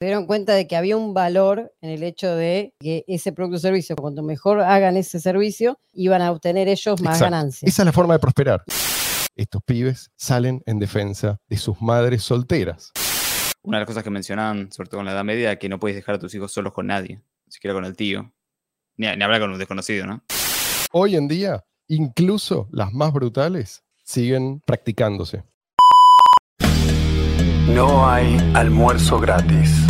se dieron cuenta de que había un valor en el hecho de que ese producto o servicio, cuanto mejor hagan ese servicio, iban a obtener ellos más Exacto. ganancias. Esa es la forma de prosperar. Estos pibes salen en defensa de sus madres solteras. Una de las cosas que mencionaban, sobre todo en la Edad Media, que no puedes dejar a tus hijos solos con nadie, ni siquiera con el tío. Ni, ni hablar con un desconocido, ¿no? Hoy en día, incluso las más brutales siguen practicándose. No hay almuerzo gratis.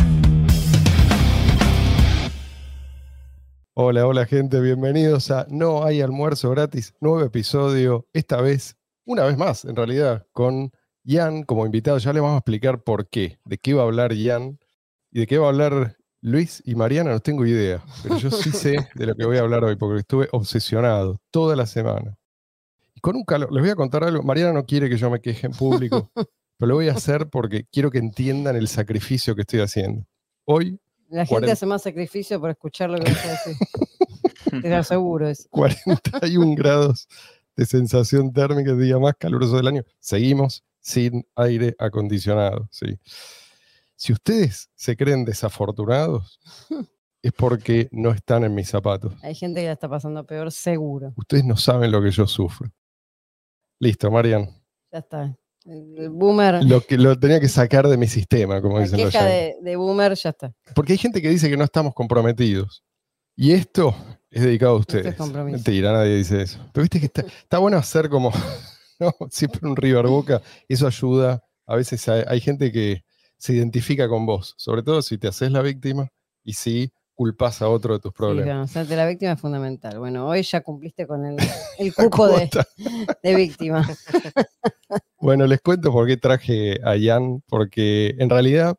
Hola, hola gente, bienvenidos a No hay almuerzo gratis, nuevo episodio, esta vez, una vez más en realidad, con Jan como invitado. Ya le vamos a explicar por qué, de qué va a hablar Jan y de qué va a hablar Luis y Mariana, no tengo idea, pero yo sí sé de lo que voy a hablar hoy porque estuve obsesionado toda la semana. Y con un calor, les voy a contar algo, Mariana no quiere que yo me queje en público, pero lo voy a hacer porque quiero que entiendan el sacrificio que estoy haciendo. Hoy La gente 40. hace más sacrificio por escuchar lo que vas a decir. Te lo aseguro eso. 41 grados de sensación térmica, el día más caluroso del año. Seguimos sin aire acondicionado. ¿sí? Si ustedes se creen desafortunados, es porque no están en mis zapatos. Hay gente que la está pasando peor, seguro. Ustedes no saben lo que yo sufro. Listo, Marian. Ya está. El boomer, Lo que lo tenía que sacar de mi sistema, como la dicen los de, de boomer, ya está. Porque hay gente que dice que no estamos comprometidos. Y esto es dedicado a es ustedes. compromiso. Mentira, nadie dice eso. Pero viste que está, está bueno hacer como, ¿no? Siempre un River Boca. Eso ayuda. A veces hay, hay gente que se identifica con vos. Sobre todo si te haces la víctima y si culpas a otro de tus Sí, problemas. claro, hacerte la víctima es fundamental. Bueno, hoy ya cumpliste con el, cupo de, de víctima. Bueno, les cuento por qué traje a Jan. Porque en realidad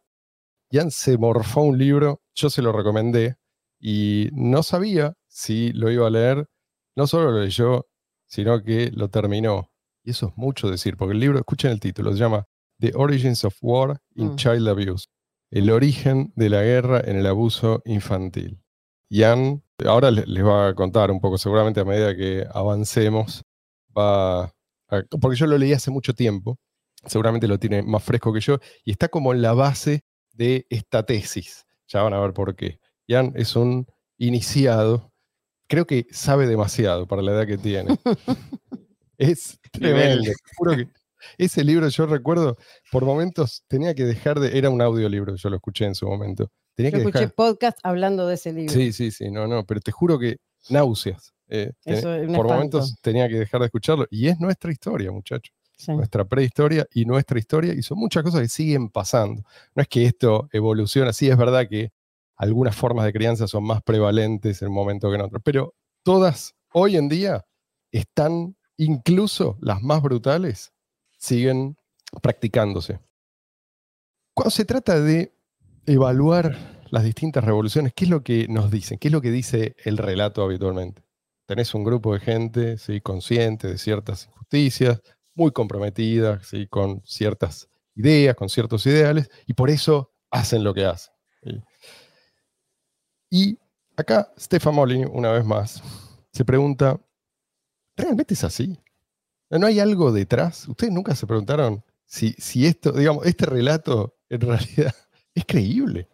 Jan se morfó un libro. Yo se lo recomendé. Y no sabía si lo iba a leer. No solo lo leyó, sino que lo terminó. Y eso es mucho decir, porque el libro, escuchen el título, se llama The Origins of War in Mm. Child Abuse. El origen de la guerra en el abuso infantil. Jan, ahora le- les va a contar un poco, seguramente a medida que avancemos, va a- porque yo lo leí hace mucho tiempo, seguramente lo tiene más fresco que yo, y está como en la base de esta tesis. Ya van a ver por qué. Jan es un iniciado, creo que sabe demasiado para la edad que tiene. es tremendo. Juro que ese libro yo recuerdo, por momentos tenía que dejar de, era un audiolibro, yo lo escuché en su momento. Tenía Yo que escuché dejar. podcast hablando de ese libro. Sí, sí, sí, no, no, pero te juro que náuseas. eh, es por espanto. momentos tenía que dejar de escucharlo. Y es nuestra historia, muchachos. Sí. Nuestra prehistoria y nuestra historia. Y son muchas cosas que siguen pasando. No es que esto evoluciona. Sí, es verdad que algunas formas de crianza son más prevalentes en un momento que en otro. Pero todas hoy en día están, incluso las más brutales, siguen practicándose. Cuando se trata de evaluar las distintas revoluciones, ¿qué es lo que nos dicen? ¿Qué es lo que dice el relato habitualmente? Tenés un grupo de gente ¿sí? consciente de ciertas injusticias, muy comprometida ¿sí? con ciertas ideas, con ciertos ideales, y por eso hacen lo que hacen. Y acá Stefan Molyneux, una vez más, se pregunta, ¿realmente es así? ¿No hay algo detrás? ¿Ustedes nunca se preguntaron si, si esto, digamos, este relato en realidad es creíble?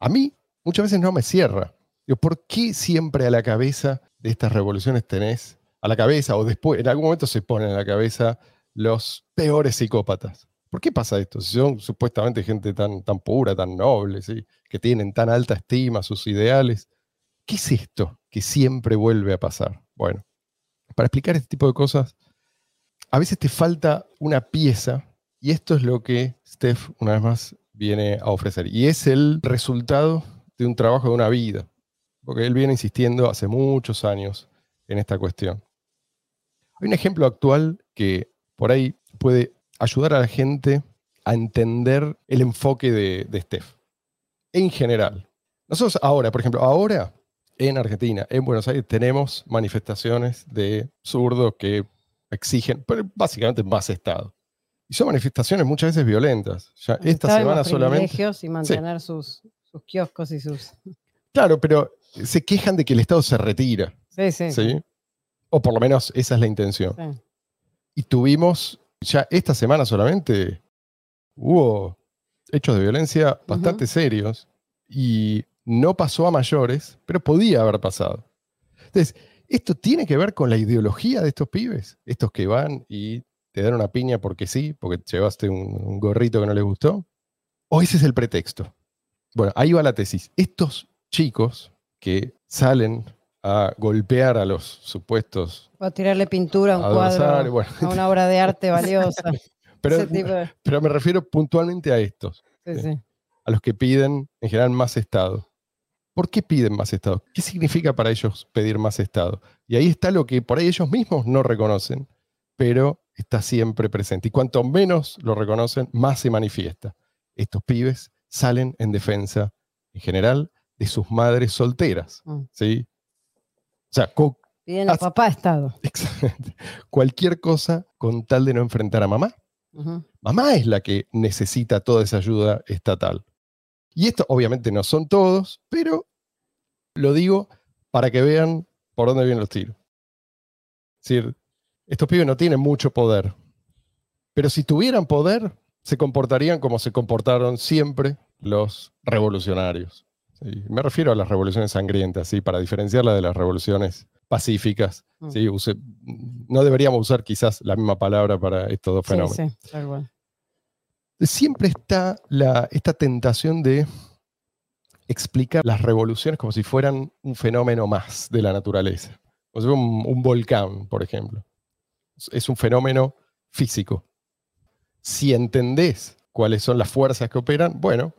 A mí muchas veces no me cierra. Digo, ¿Por qué siempre a la cabeza de estas revoluciones tenés, a la cabeza o después, en algún momento se ponen a la cabeza los peores psicópatas? ¿Por qué pasa esto? Si son supuestamente gente tan, tan pura, tan noble, ¿sí? que tienen tan alta estima sus ideales. ¿Qué es esto que siempre vuelve a pasar? Bueno, para explicar este tipo de cosas, a veces te falta una pieza y esto es lo que Steph, una vez más, viene a ofrecer. Y es el resultado de un trabajo de una vida, porque él viene insistiendo hace muchos años en esta cuestión. Hay un ejemplo actual que por ahí puede ayudar a la gente a entender el enfoque de, Steph. En general. Nosotros ahora, por ejemplo, ahora en Argentina, en Buenos Aires, tenemos manifestaciones de zurdos que exigen, pero básicamente más Estado. Y son manifestaciones muchas veces violentas. Ya esta los semana solamente. y mantener sus, sus kioscos y sus. Claro, pero se quejan de que el Estado se retira. Sí, sí. ¿sí? O por lo menos esa es la intención. sí. Y tuvimos, ya esta semana solamente, hubo hechos de violencia bastante serios y no pasó a mayores, pero podía haber pasado. Entonces, ¿esto tiene que ver con la ideología de estos pibes? Estos que van y te dan una piña porque sí, porque llevaste un, un gorrito que no les gustó. ¿O ese es el pretexto? Bueno, ahí va la tesis. Estos chicos que salen a golpear a los supuestos O a tirarle pintura a un cuadro, bueno, a una obra de arte valiosa. pero, de- pero me refiero puntualmente a estos. sí, sí. a los que piden en general más Estado. ¿Por qué piden más Estado? ¿Qué significa para ellos pedir más Estado? Y ahí está lo que por ahí ellos mismos no reconocen, pero está siempre presente. Y cuanto menos lo reconocen, más se manifiesta. Estos pibes salen en defensa, en general, de sus madres solteras. Mm. ¿sí? O sea, Piden a papá Estado. exactamente, cualquier cosa con tal de no enfrentar a mamá. Mamá es la que necesita toda esa ayuda estatal. Y esto obviamente no son todos, pero lo digo para que vean por dónde vienen los tiros. Es decir, estos pibes no tienen mucho poder, pero si tuvieran poder, se comportarían como se comportaron siempre los revolucionarios. ¿sí? Me refiero a las revoluciones sangrientas, ¿sí? para diferenciarla de las revoluciones pacíficas. Mm. ¿sí? Use- no deberíamos usar quizás la misma palabra para estos dos Sí, fenómenos sí, tal cual. Siempre está esta tentación de explicar las revoluciones como si fueran un fenómeno más de la naturaleza. Si fuera un, un volcán, por ejemplo. Es- un fenómeno físico. Si entendés cuáles son las fuerzas que operan, bueno,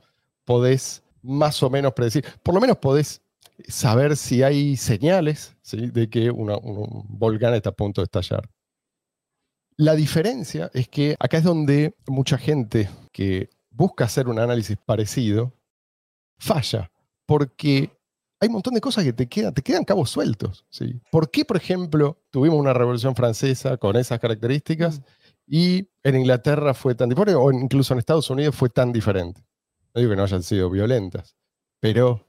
podés más o menos predecir, por lo menos podés saber si hay señales de que un volcán está a punto de estallar. La diferencia es que acá es donde mucha gente que busca hacer un análisis parecido falla, porque hay un montón de cosas que te quedan, te quedan cabos sueltos. ¿sí? ¿Por qué, por ejemplo, tuvimos una revolución francesa con esas características Mm. y en Inglaterra fue tan diferente, o incluso en Estados Unidos fue tan diferente? No digo que no hayan sido violentas, pero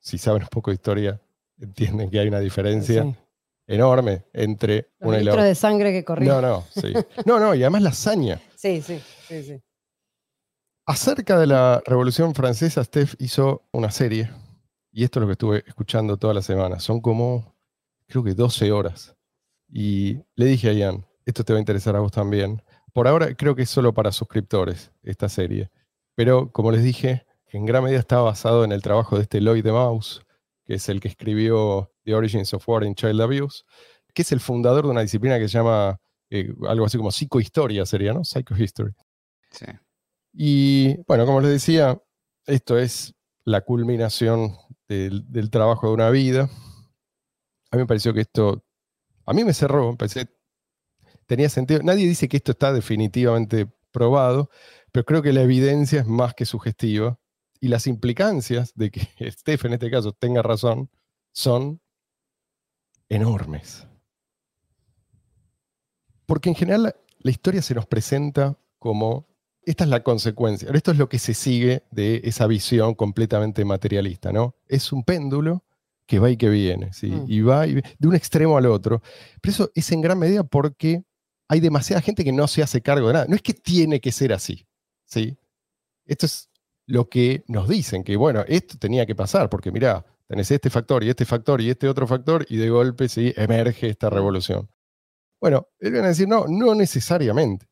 si saben un poco de historia, entienden que hay una diferencia Sí. Enorme entre Los una y la otra. de sangre que corrían. No, no, sí. No, no, y además la hazaña. Sí, sí, sí, sí. Acerca de la Revolución Francesa, Steph hizo una serie, y esto es lo que estuve escuchando toda la semana. Son como, creo que 12 horas. Y le dije a Ian, esto te va a interesar a vos también. Por ahora creo que es solo para suscriptores esta serie. Pero como les dije, en gran medida está basado en el trabajo de este Lloyd de Mouse, que es el que escribió The Origins of War in Child Abuse, que es el fundador de una disciplina que se llama eh, algo así como psicohistoria, sería, ¿no? Psychohistory. Sí. Y bueno, como les decía, esto es la culminación del, del trabajo de una vida. A mí me pareció que esto, a mí me cerró, me que tenía sentido. Nadie dice que esto está definitivamente probado, pero creo que la evidencia es más que sugestiva y las implicancias de que Steph en este caso tenga razón son enormes. Porque en general la, historia se nos presenta como esta es la consecuencia, esto es lo que se sigue de esa visión completamente materialista, ¿no? Es un péndulo que va y que viene, ¿sí? Mm. Y va y de un extremo al otro. Pero eso es en gran medida porque hay demasiada gente que no se hace cargo de nada. No es que tiene que ser así, ¿sí? Esto es lo que nos dicen, que bueno, esto tenía que pasar, porque mirá, tenés este factor y este factor y este otro factor, y de golpe sí emerge esta revolución. Bueno, él viene a decir, no, no necesariamente.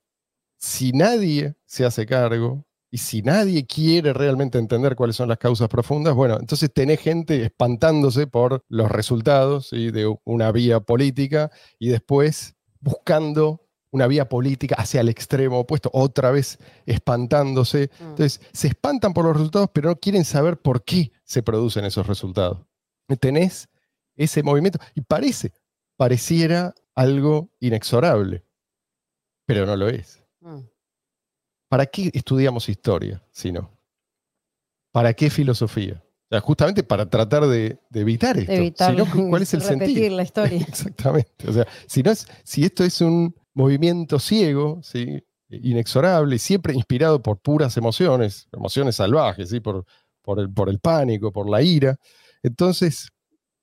Si nadie se hace cargo y si nadie quiere realmente entender cuáles son las causas profundas, bueno, entonces tenés gente espantándose por los resultados de una vía política y después buscando una vía política hacia el extremo opuesto, otra vez espantándose. Mm. Entonces, se espantan por los resultados, pero no quieren saber por qué se producen esos resultados. Tenés ese movimiento y parece, pareciera algo inexorable, pero no lo es. Mm. ¿Para qué estudiamos historia si no? ¿Para qué filosofía? O sea, justamente para tratar de, de evitar esto. Evitar Si no, ¿Cuál es el repetir sentido? la historia. Exactamente. O sea, si, no es, si esto es un movimiento ciego, ¿sí? inexorable, y siempre inspirado por puras emociones, emociones salvajes, ¿sí? por, por, el, por el pánico, por la ira, entonces,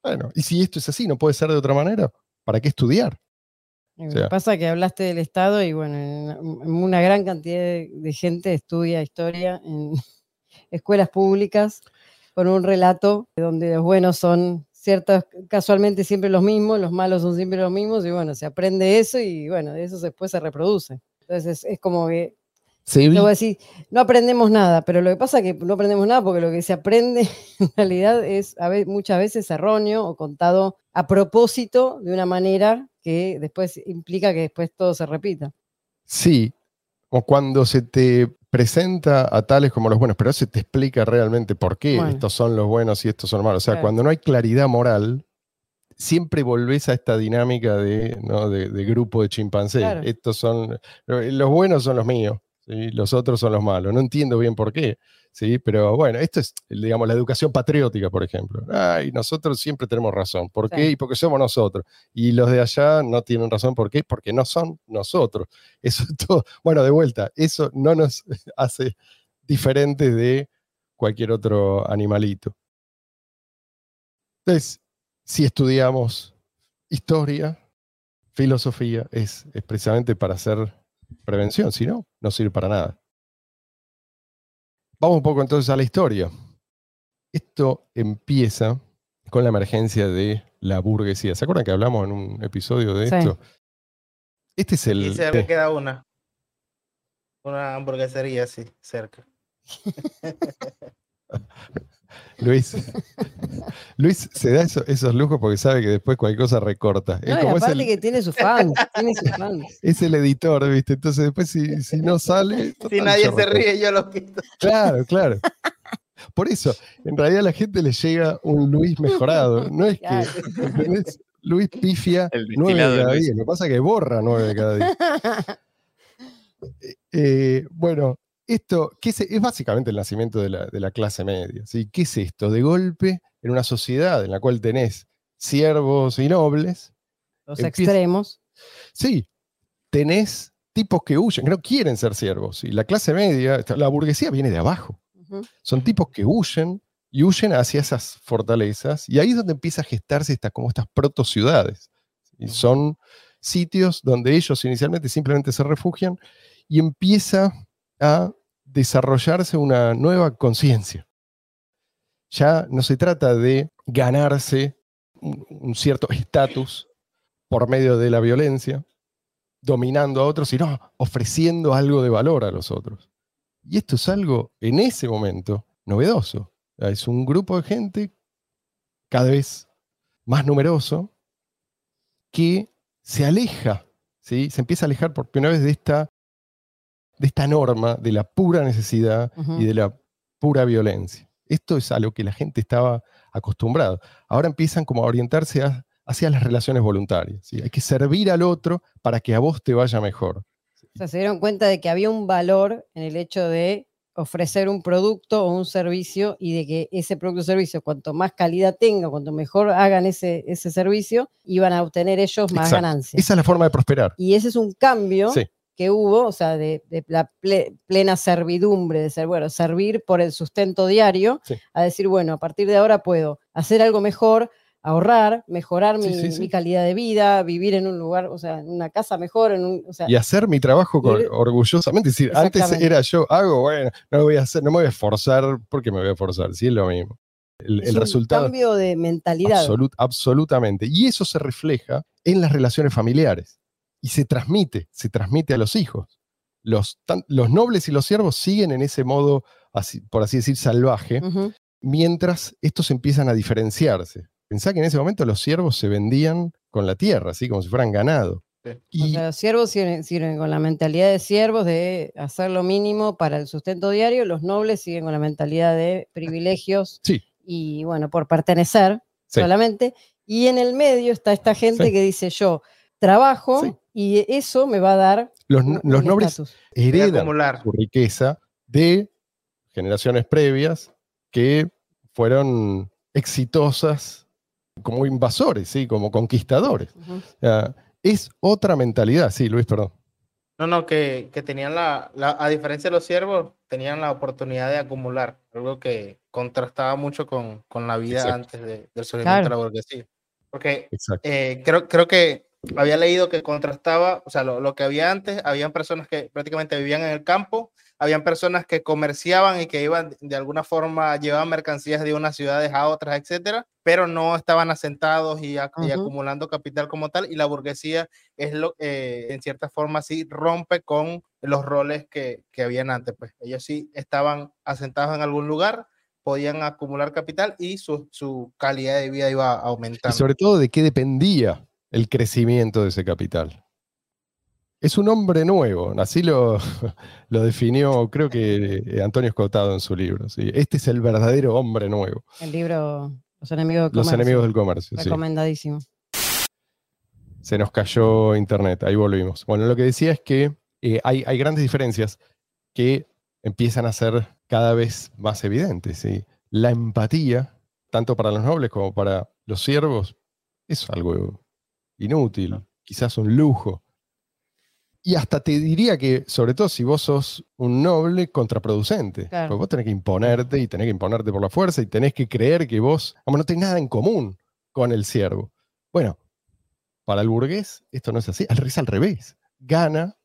bueno, y si esto es así, no puede ser de otra manera, ¿para qué estudiar? O sea- pasa que hablaste del Estado y bueno, en- en una gran cantidad de, de gente estudia historia en escuelas públicas con un relato donde los buenos son ciertos, casualmente siempre los mismos, los malos son siempre los mismos y bueno, se aprende eso y bueno, de eso después se reproduce. Entonces es, es como que, Se no vi- voy a decir, no aprendemos nada, pero lo que pasa es que no aprendemos nada porque lo que se aprende en realidad es a ve- muchas veces erróneo o contado a propósito de una manera que después implica que después todo se repita. Sí, o cuando se te presenta a tales como los buenos, pero se te explica realmente por qué Bueno. estos son los buenos y estos son los malos. O sea, Claro. cuando no hay claridad moral, siempre volvés a esta dinámica de, ¿no? de, de grupo de chimpancés. Claro. Estos son, los buenos son los míos, ¿sí? los otros son los malos. No entiendo bien por qué. ¿Sí? Pero bueno, esto es, digamos, la educación patriótica, por ejemplo. Ay, nosotros siempre tenemos razón. ¿Por Sí. qué? Y porque somos nosotros. Y los de allá no tienen razón. ¿Por qué? Porque no son nosotros. Eso es todo. Bueno, de vuelta, eso no nos hace diferentes de cualquier otro animalito. Entonces, si estudiamos historia, filosofía, es, es precisamente para hacer prevención, si no, no sirve para nada. Vamos un poco entonces a la historia. Esto empieza con la emergencia de la burguesía. ¿Se acuerdan que hablamos en un episodio de Sí. esto? Este es el... Y cerca queda una. Una hamburguesería así, cerca. Luis, Luis se da eso- esos lujos porque sabe que después cualquier cosa recorta. Es No, y como es aparte el, que tiene sus fans, tiene sus fans. es el editor, ¿viste? Entonces después si, si no sale... Si nadie se ríe, yo lo quito. Claro, claro. Por eso, en realidad a la gente le llega un Luis mejorado. No es que. Luis pifia El nueve de cada día. Lo que pasa es que borra nueve de cada día. Eh, bueno, esto ¿qué es, es básicamente el nacimiento de la, de la clase media. ¿sí? ¿Qué es esto? De golpe, en una sociedad en la cual tenés siervos y nobles, Los Empieza- extremos. sí, tenés tipos que huyen, que no quieren ser siervos. Y la clase media, la burguesía viene de abajo. Son tipos que huyen y huyen hacia esas fortalezas. Y ahí es donde empieza a gestarse esta, como estas proto-ciudades. Y son sitios donde ellos inicialmente simplemente se refugian y empieza a desarrollarse una nueva conciencia. Ya no se trata de ganarse un, cierto estatus por medio de la violencia, dominando a otros, sino ofreciendo algo de valor a los otros. Y esto es algo en ese momento novedoso. Es un grupo de gente cada vez más numeroso que se aleja, ¿sí? se empieza a alejar por primera vez de esta, de esta norma, de la pura necesidad y de la pura violencia. Esto es a lo que la gente estaba acostumbrada. Ahora empiezan como a orientarse a- hacia las relaciones voluntarias. ¿sí? Hay que servir al otro para que a vos te vaya mejor. O sea, se dieron cuenta de que había un valor en el hecho de ofrecer un producto o un servicio y de que ese producto o servicio, cuanto más calidad tenga, cuanto mejor hagan ese, ese servicio, iban a obtener ellos más Exacto. ganancias. Esa es la forma de prosperar. Y ese es un cambio Sí. Que hubo, o sea, de, de la ple- plena servidumbre, de ser, bueno, servir por el sustento diario, Sí. a decir, bueno, a partir de ahora puedo hacer algo mejor, ahorrar, mejorar mi, sí, sí. mi calidad de vida, vivir en un lugar, o sea, en una casa mejor, en un, o sea, y hacer mi trabajo con- Y- orgullosamente. Es decir, antes era yo, hago, bueno, no lo voy a hacer, no me voy a esforzar porque me voy a esforzar, sí es lo mismo. El, es el un resultado cambio de mentalidad. absolut- absolutamente. Y eso se refleja en las relaciones familiares y se transmite, se transmite a los hijos. Los, tan- los nobles y los siervos siguen en ese modo, así- por así decir, salvaje, mientras estos empiezan a diferenciarse. Pensá que en ese momento los siervos se vendían con la tierra, así como si fueran ganado. Sí. O Y sea, los siervos sirven, sirven con la mentalidad de siervos de hacer lo mínimo para el sustento diario, los nobles siguen con la mentalidad de privilegios Sí. y bueno, por pertenecer Sí. solamente. Y en el medio está esta gente Sí. que dice yo trabajo Sí. Y eso me va a dar los, un- los un nobles a heredan acumular. su riqueza de generaciones previas que fueron exitosas como invasores, ¿sí? como conquistadores. Ujú. O sea, es otra mentalidad, sí, Luis, perdón. No, no, que, que tenían la, la- a diferencia de los siervos, tenían la oportunidad de acumular, algo que contrastaba mucho con, con la vida Exacto. antes de- del surgimiento de la Claro. burguesía. Porque eh, creo, creo que había leído que contrastaba, o sea, lo, lo, que había antes, habían personas que prácticamente vivían en el campo, habían personas que comerciaban y que iban de alguna forma, llevaban mercancías de unas ciudades a otras, etcétera, pero no estaban asentados y, acumulando capital como tal, y la burguesía es lo que, en cierta forma, sí rompe con los roles que, que habían antes, pues. Ellos sí estaban asentados en algún lugar, podían acumular capital y su, su calidad de vida iba aumentando. Y sobre todo, ¿de qué dependía el crecimiento de ese capital. Es un hombre nuevo, así lo, lo definió, creo que eh, Antonio Escotado en su libro. Este es el verdadero hombre nuevo. El libro Los enemigos del Los comercio. enemigos del comercio. Recomendadísimo. Se nos cayó internet, ahí volvimos. Bueno, lo que decía es que eh, hay, hay, grandes diferencias que empiezan a ser cada vez más evidentes. La empatía, tanto para los nobles como para los siervos, es algo inútil, quizás un lujo. Y hasta te diría que, sobre todo si vos sos un noble, contraproducente. Porque vos tenés que imponerte y tenés que imponerte por la fuerza y tenés que creer que vos, como no tenés nada en común con el siervo. Bueno, para el burgués esto no es así, al revés, al revés. Gana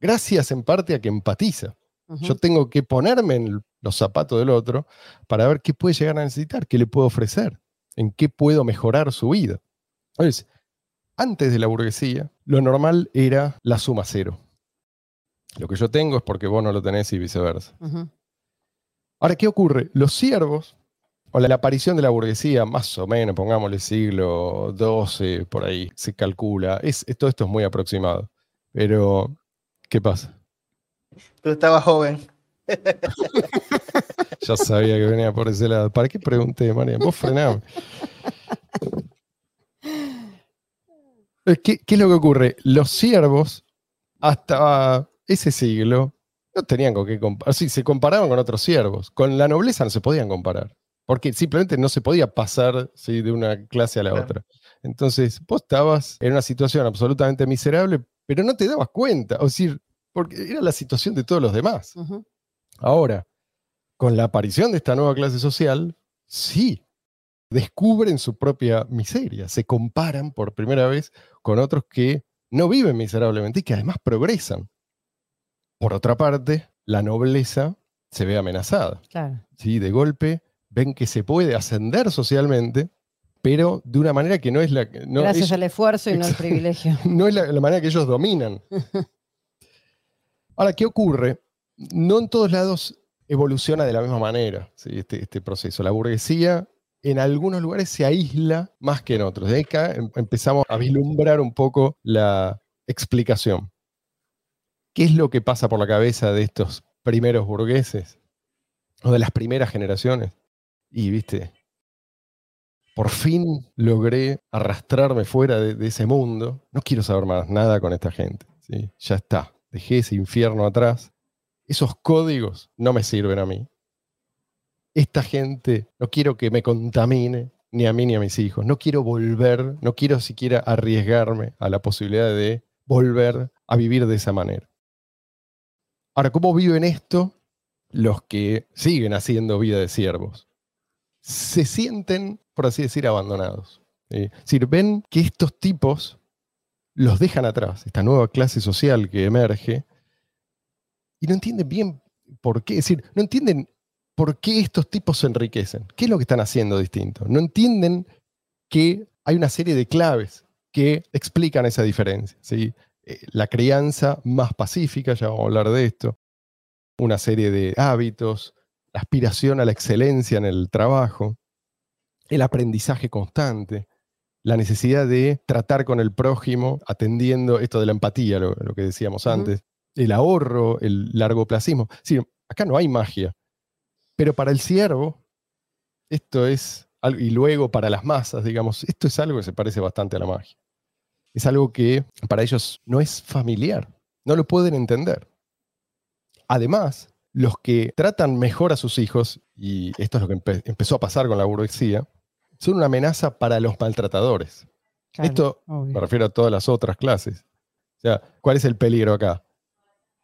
gracias en parte a que empatiza. Yo tengo que ponerme en los zapatos del otro para ver qué puede llegar a necesitar, qué le puedo ofrecer, en qué puedo mejorar su vida. Entonces, antes de la burguesía, lo normal era la suma cero. Lo que yo tengo es porque vos no lo tenés y viceversa. Ahora, ¿qué ocurre? Los siervos, o la, aparición de la burguesía, más o menos, pongámosle siglo XII, por ahí, se calcula. Es, todo esto es muy aproximado. Pero, ¿qué pasa? Tú estabas joven. ya sabía que venía por ese lado. ¿Para qué pregunté, María? Vos frename. ¿Qué, es lo que ocurre? Los siervos, hasta ese siglo, no tenían con qué comparar. Sí, se comparaban con otros siervos. Con la nobleza no se podían comparar. Porque simplemente no se podía pasar de una clase a la otra. Entonces, vos estabas en una situación absolutamente miserable, pero no te dabas cuenta. O decir, porque era la situación de todos los demás. Ahora, con la aparición de esta nueva clase social, sí, descubren su propia miseria, se comparan por primera vez con otros que no viven miserablemente y que además progresan. Por otra parte, la nobleza se ve amenazada. ¿sí? De golpe ven que se puede ascender socialmente, pero de una manera que no es la... No, Gracias al esfuerzo y no al privilegio. no es la, manera que ellos dominan. Ahora, ¿qué ocurre? No en todos lados evoluciona de la misma manera este, este proceso. La burguesía en algunos lugares se aísla más que en otros. De acá em, empezamos a vislumbrar un poco la explicación. ¿Qué es lo que pasa por la cabeza de estos primeros burgueses? O de las primeras generaciones. Y, viste, por fin logré arrastrarme fuera de, ese mundo. No quiero saber más nada con esta gente. Ya está. Dejé ese infierno atrás. Esos códigos no me sirven a mí esta gente, no quiero que me contamine, ni a mí ni a mis hijos. No quiero volver, no quiero siquiera arriesgarme a la posibilidad de volver a vivir de esa manera. Ahora, ¿cómo viven esto los que siguen haciendo vida de siervos? Se sienten, por así decir, abandonados. Es decir, ven que estos tipos los dejan atrás, esta nueva clase social que emerge, y no entienden bien por qué. Es decir, no entienden por qué estos tipos se enriquecen. ¿Qué es lo que están haciendo distinto? No entienden que hay una serie de claves que explican esa diferencia. ¿sí? Eh, la crianza más pacífica, ya vamos a hablar de esto, una serie de hábitos, la aspiración a la excelencia en el trabajo, el aprendizaje constante, la necesidad de tratar con el prójimo atendiendo esto de la empatía, lo, que decíamos antes, el ahorro, el largoplacismo. Sí, acá no hay magia. Pero para el siervo, esto es algo, y luego para las masas, digamos, esto es algo que se parece bastante a la magia. Es algo que para ellos no es familiar, no lo pueden entender. Además, los que tratan mejor a sus hijos, y esto es lo que empezó a pasar con la burguesía, son una amenaza para los maltratadores. esto me refiero a todas las otras clases. O sea, ¿cuál es el peligro acá?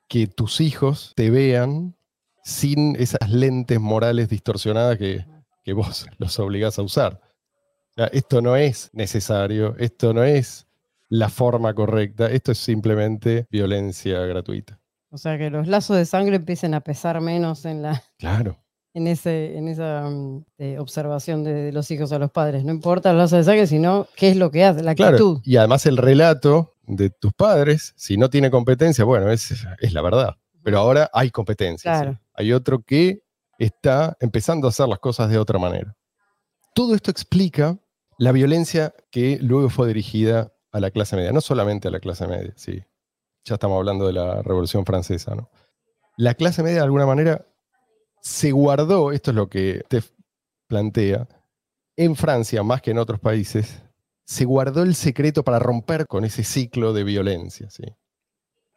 Que tus hijos te vean sin esas lentes morales distorsionadas que, vos los obligás a usar. esto no es necesario, esto no es la forma correcta. Esto es simplemente violencia gratuita. O sea, que los lazos de sangre empiecen a pesar menos en la Claro. en, ese, en esa mm, eh, observación de, de los hijos a los padres. No importa el lazo de sangre, sino qué es lo que hace, la Claro, actitud. y además el relato de tus padres, si no tiene competencia, bueno, es, es la verdad. Pero ahora hay competencia. ¿sí? Hay otro que está empezando a hacer las cosas de otra manera. Todo esto explica la violencia que luego fue dirigida a la clase media, no solamente a la clase media, sí. Ya estamos hablando de la Revolución Francesa, ¿no? La clase media, de alguna manera, se guardó, esto es lo que te plantea, en Francia, más que en otros países, se guardó el secreto para romper con ese ciclo de violencia, ¿sí?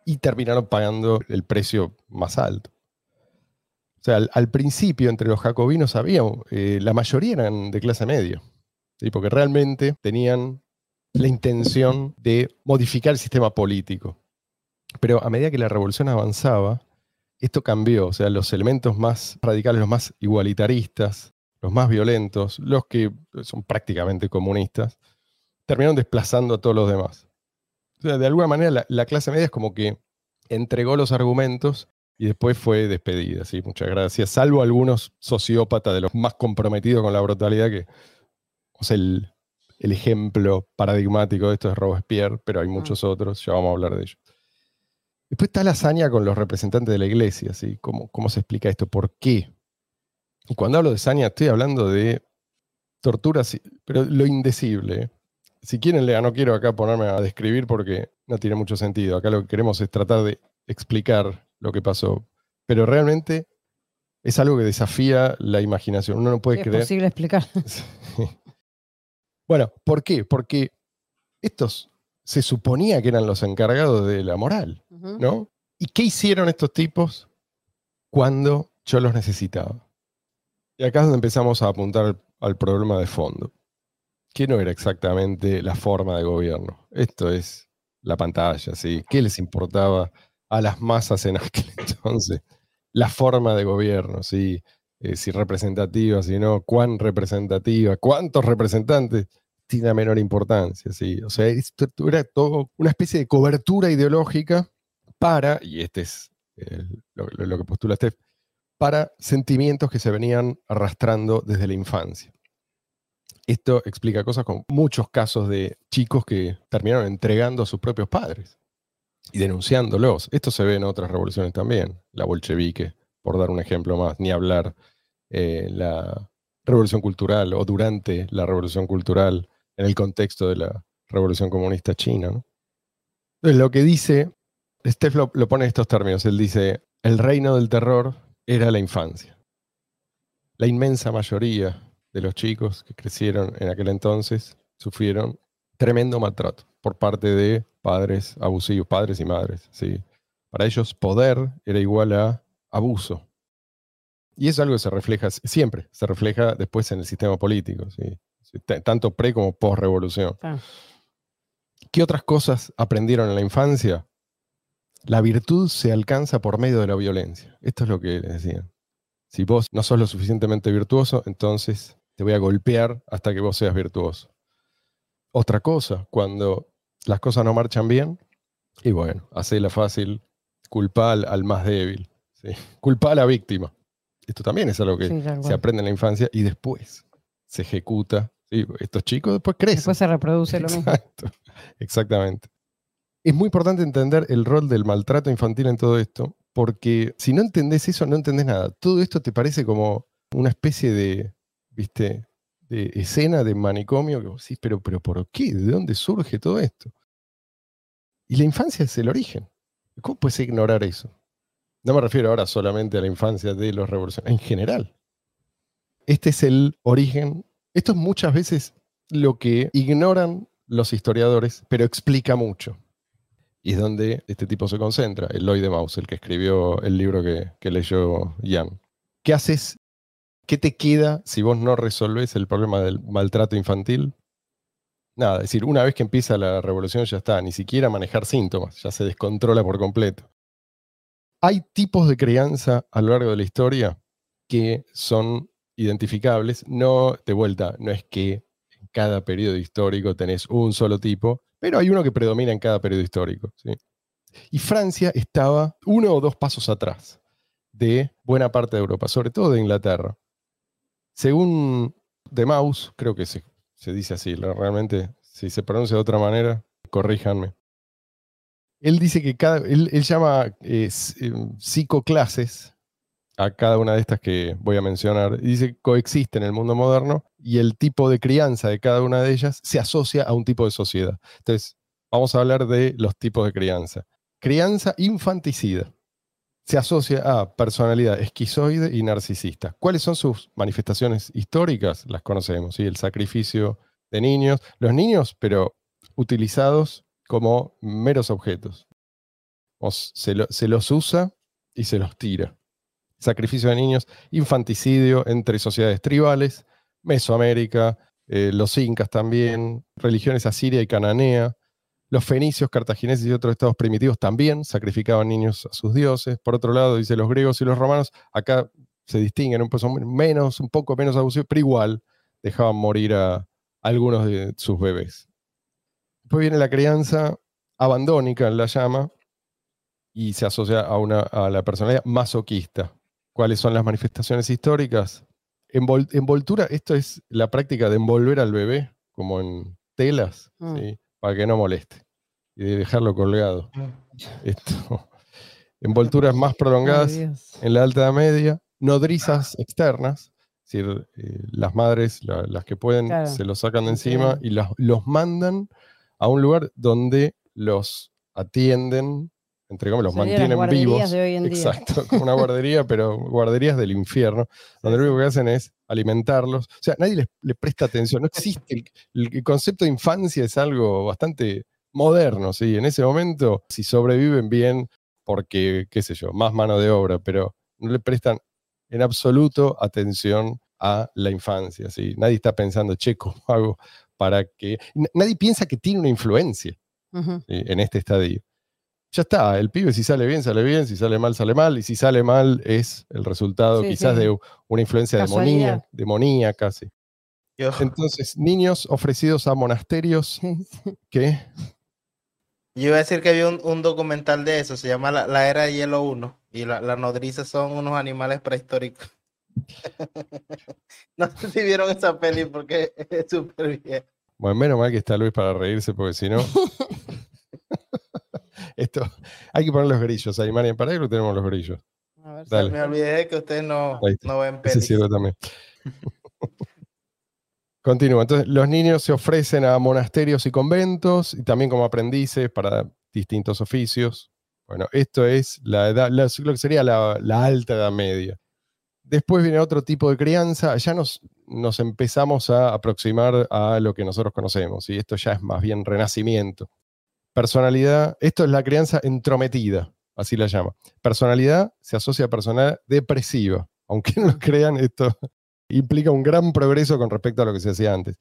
Y terminaron pagando el precio más alto. O sea, al, principio entre los jacobinos había, eh, la mayoría eran de clase media, ¿sí? porque realmente tenían la intención de modificar el sistema político. Pero a medida que la revolución avanzaba, esto cambió. O sea, los elementos más radicales, los más igualitaristas, los más violentos, los que son prácticamente comunistas, terminaron desplazando a todos los demás. O sea, de alguna manera la, la clase media es como que entregó los argumentos y después fue despedida. ¿sí? Muchas gracias. Salvo algunos sociópatas de los más comprometidos con la brutalidad que, o sea, el, el ejemplo paradigmático de esto es Robespierre, pero hay muchos otros, ya vamos a hablar de ellos. Después está la hazaña con los representantes de la iglesia, ¿sí? ¿Cómo, ¿Cómo se explica esto? ¿Por qué? Y cuando hablo de hazaña estoy hablando de torturas, pero lo indecible. ¿eh? Si quieren, lea, no quiero acá ponerme a describir porque no tiene mucho sentido. Acá lo que queremos es tratar de explicar lo que pasó. Pero realmente es algo que desafía la imaginación. Uno no puede Es creer. posible explicar. Bueno, ¿por qué? Porque estos se suponía que eran los encargados de la moral. ¿no? ¿Y qué hicieron estos tipos cuando yo los necesitaba? Y acá es donde empezamos a apuntar al problema de fondo, que no era exactamente la forma de gobierno. Esto es la pantalla, ¿sí? ¿Qué les importaba a las masas en aquel entonces? La forma de gobierno, ¿sí? eh, si representativa, si no, cuán representativa, cuántos representantes, tiene la menor importancia. ¿sí? O sea, esto era todo una especie de cobertura ideológica para, y este es lo, lo- que postula Steph, para sentimientos que se venían arrastrando desde la infancia. Esto explica cosas como muchos casos de chicos que terminaron entregando a sus propios padres y denunciándolos. Esto se ve en otras revoluciones también, la bolchevique, por dar un ejemplo más, ni hablar eh, la revolución cultural o durante la revolución cultural en el contexto de la revolución comunista china. Entonces, lo que dice, Steph lo, lo pone en estos términos, él dice, el reino del terror era la infancia. La inmensa mayoría de los chicos que crecieron en aquel entonces sufrieron tremendo maltrato por parte de padres abusivos, padres y madres. ¿sí? Para ellos poder era igual a abuso. Y es algo que se refleja siempre, se refleja después en el sistema político, tanto pre como post revolución. ¿Qué otras cosas aprendieron en la infancia? La virtud se alcanza por medio de la violencia. Esto es lo que les decían. Si vos no sos lo suficientemente virtuoso, entonces te voy a golpear hasta que vos seas virtuoso. Otra cosa, cuando las cosas no marchan bien, y bueno, hacela fácil, culpa al, al más débil, ¿sí? culpa a la víctima. Esto también es algo que Sí, se aprende en la infancia y después se ejecuta. ¿sí? Estos chicos después crecen. Después se reproduce lo mismo. Exacto, exactamente. Es muy importante entender el rol del maltrato infantil en todo esto, porque si no entendés eso, no entendés nada. Todo esto te parece como una especie de, viste, escena de manicomio que vos decís, pero, pero ¿por qué? ¿De dónde surge todo esto? Y la infancia es el origen. ¿Cómo puedes ignorar eso? No me refiero ahora solamente a la infancia de los revolucionarios, en general. Este es el origen. Esto es muchas veces lo que ignoran los historiadores, pero explica mucho. Y es donde este tipo se concentra, el Lloyd de Maus, el que escribió el libro que, que leyó Jan. ¿Qué haces? ¿Qué te queda si vos no resolvés el problema del maltrato infantil? Nada, es decir, una vez que empieza la revolución ya está, ni siquiera manejar síntomas, ya se descontrola por completo. Hay tipos de crianza a lo largo de la historia que son identificables, no de vuelta, no es que en cada periodo histórico tenés un solo tipo, pero hay uno que predomina en cada periodo histórico. ¿sí? Y Francia estaba uno o dos pasos atrás de buena parte de Europa, sobre todo de Inglaterra. Según De Maus, creo que se, se dice así, realmente, si se pronuncia de otra manera, corríjanme. Él dice que cada, él, llama eh, eh, psicoclases a cada una de estas que voy a mencionar. Dice que coexiste en el mundo moderno y el tipo de crianza de cada una de ellas se asocia a un tipo de sociedad. Entonces, vamos a hablar de los tipos de crianza. Crianza infanticida se asocia a personalidad esquizoide y narcisista. ¿Cuáles son sus manifestaciones históricas? Las conocemos, ¿sí? El sacrificio de niños. Los niños, pero utilizados como meros objetos. O se los usa y se los tira. Sacrificio de niños, infanticidio entre sociedades tribales, Mesoamérica, eh, los incas también, religiones asiria y cananea, los fenicios, cartagineses y otros estados primitivos también sacrificaban niños a sus dioses. Por otro lado, dice los griegos y los romanos, acá se distinguen un poco menos, un poco menos abusivos, pero igual dejaban morir a algunos de sus bebés. Después viene la crianza abandónica, la llama, y se asocia a, una, a la personalidad masoquista. ¿Cuáles son las manifestaciones históricas? Envol- envoltura, esto es la práctica de envolver al bebé, como en telas, Mm. ¿sí? para que no moleste, y de dejarlo colgado. Esto. Envolturas más prolongadas en la alta Edad media, nodrizas externas, es decir, eh, las madres, la- las que pueden, Claro, se los sacan de encima y las- los mandan a un lugar donde los atienden, entre comillas, los mantienen guarderías vivos. de hoy en día. Exacto, como una guardería, pero guarderías del infierno, donde lo único que hacen es alimentarlos. O sea, nadie les, le presta atención. No existe. El concepto de infancia es algo bastante moderno, ¿sí? En ese momento, si sobreviven bien, porque, qué sé yo, más mano de obra, pero no le prestan en absoluto atención a la infancia, ¿sí? Nadie está pensando, che, ¿cómo hago para que...? N- Nadie piensa que tiene una influencia. En este estadio. Ya está, el pibe si sale bien, sale bien, si sale mal, sale mal, y si sale mal es el resultado Sí, quizás sí. de una influencia demonía, demoníaca. sí. Yo, Entonces, niños ofrecidos a monasterios que yo iba a decir que había un, un documental de eso, se llama La, La Era de Hielo 1, y la- las nodrizas son unos animales prehistóricos. no sé si vieron esa peli porque es súper bien. Bueno, menos mal que está Luis para reírse, porque si no. Esto, hay que poner los grillos ahí, Marian. ¿Para lo tenemos los grillos? A ver Dale. Me olvidé de que ustedes no, no ven pelis. sirve también. Continúa. Entonces, los niños se ofrecen a monasterios y conventos, y también como aprendices para distintos oficios. Bueno, esto es la edad, la- lo que sería la, alta edad media. Después viene otro tipo de crianza. Ya nos, nos empezamos a aproximar a lo que nosotros conocemos, y esto ya es más bien renacimiento. Personalidad, esto es la crianza entrometida, así la llama. Personalidad se asocia a personalidad depresiva. Aunque no lo crean, esto implica un gran progreso con respecto a lo que se hacía antes.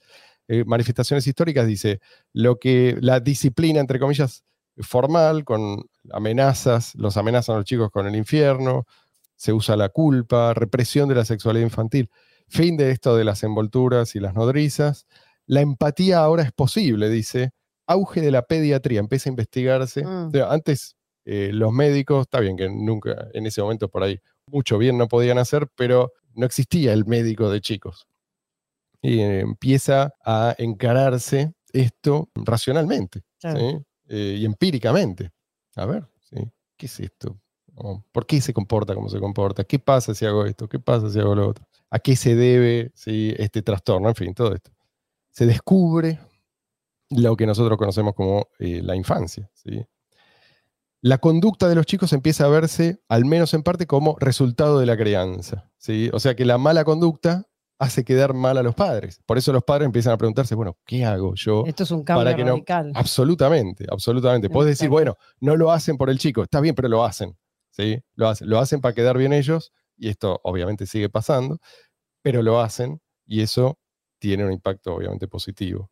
Eh, manifestaciones históricas dice lo que la disciplina, entre comillas, formal, con amenazas, los amenazan a los chicos con el infierno, se usa la culpa, represión de la sexualidad infantil, fin de esto de las envolturas y las nodrizas. La empatía ahora es posible, dice. Auge de la pediatría, empieza a investigarse. Mm. O sea, antes eh, los médicos, está bien que nunca, en ese momento por ahí, mucho bien no podían hacer, pero no existía el médico de chicos. Y empieza a encararse esto racionalmente Claro. ¿sí? Eh, y empíricamente. A ver, ¿sí? ¿qué es esto? ¿Por qué se comporta como se comporta? ¿Qué pasa si hago esto? ¿Qué pasa si hago lo otro? ¿A qué se debe ¿sí? este trastorno? En fin, todo esto. Se descubre lo que nosotros conocemos como eh, la infancia. ¿sí? La conducta de los chicos empieza a verse, al menos en parte, como resultado de la crianza. ¿sí? O sea que la mala conducta hace quedar mal a los padres. Por eso los padres empiezan a preguntarse, bueno, ¿qué hago yo? Esto es un cambio Para que no- radical. Absolutamente, absolutamente. Puedes decir, bueno, no lo hacen por el chico, está bien, pero lo hacen. ¿sí? Lo hacen, lo hacen para quedar bien ellos, y esto obviamente sigue pasando, pero lo hacen, y eso tiene un impacto obviamente positivo.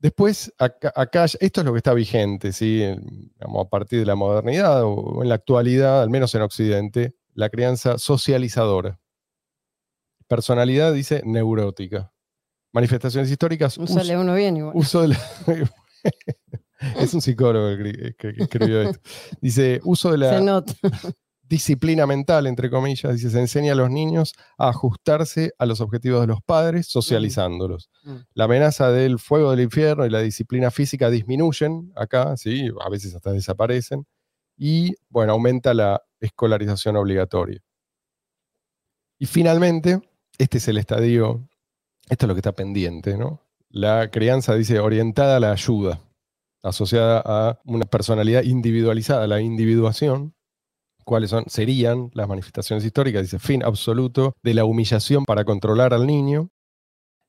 Después, acá, esto es lo que está vigente, ¿sí? Digamos, a partir de la modernidad o en la actualidad, al menos en Occidente, la crianza socializadora. Personalidad dice neurótica. Manifestaciones históricas, uso- Sale uno bien igual. uso de la, es un psicólogo que escribió esto. Dice, uso de la Se nota. Disciplina mental, entre comillas, dice, se enseña a los niños a ajustarse a los objetivos de los padres, socializándolos. Mm. La amenaza del fuego del infierno y la disciplina física disminuyen acá, ¿sí? a veces hasta desaparecen, y bueno, aumenta la escolarización obligatoria. Y finalmente, este es el estadio, esto es lo que está pendiente, ¿no? La crianza, dice, orientada a la ayuda, asociada a una personalidad individualizada, la individuación, cuáles son, serían las manifestaciones históricas, dice, fin absoluto de la humillación para controlar al niño.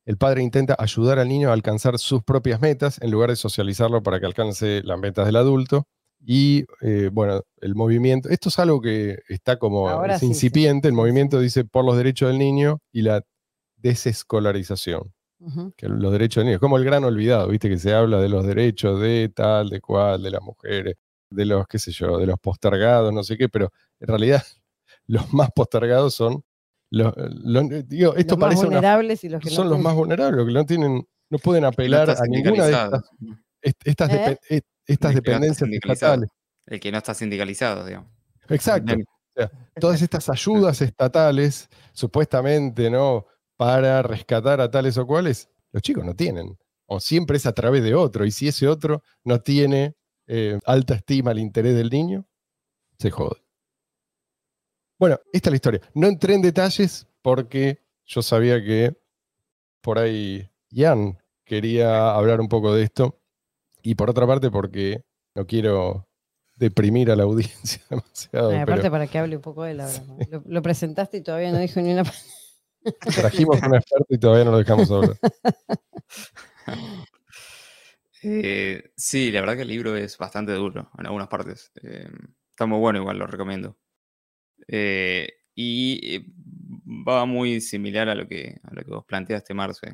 El padre intenta ayudar al niño a alcanzar sus propias metas en lugar de socializarlo para que alcance las metas del adulto. Y eh, bueno, el movimiento, esto es algo que está como es sí, sí. incipiente, el movimiento dice por los derechos del niño y la desescolarización que los derechos del niño, como el gran olvidado, viste que se habla de los derechos de tal, de cual, de las mujeres, de los, qué sé yo, de los postergados, no sé qué, pero en realidad los más postergados son los, los- digo, esto los más parece una, vulnerables y los que no son los tienen. más vulnerables, los que no tienen, no pueden no apelar a ninguna de estas, estas, ¿Eh? estas no dependencias sindicalizado. estatales. El que no está sindicalizado, digamos. Exacto. Bien. todas estas ayudas estatales, supuestamente, ¿no? Para rescatar a tales o cuales, los chicos no tienen. O siempre es a través de otro. Y si ese otro no tiene eh, alta estima al interés del niño, se jode. Bueno, esta es la historia. No entré en detalles porque yo sabía que por ahí Ian quería hablar un poco de esto. Y por otra parte, porque no quiero deprimir a la audiencia demasiado. Pero- aparte, para que hable un poco de él ahora. ¿no? Lo, lo presentaste y todavía no dijo ni una palabra. Trajimos un experto y todavía no lo dejamos hablar. Eh, sí, la verdad que el libro es bastante duro en algunas partes. Eh, está muy bueno, igual lo recomiendo. Eh, y eh, va muy similar a lo que, a lo que vos planteaste, Marce.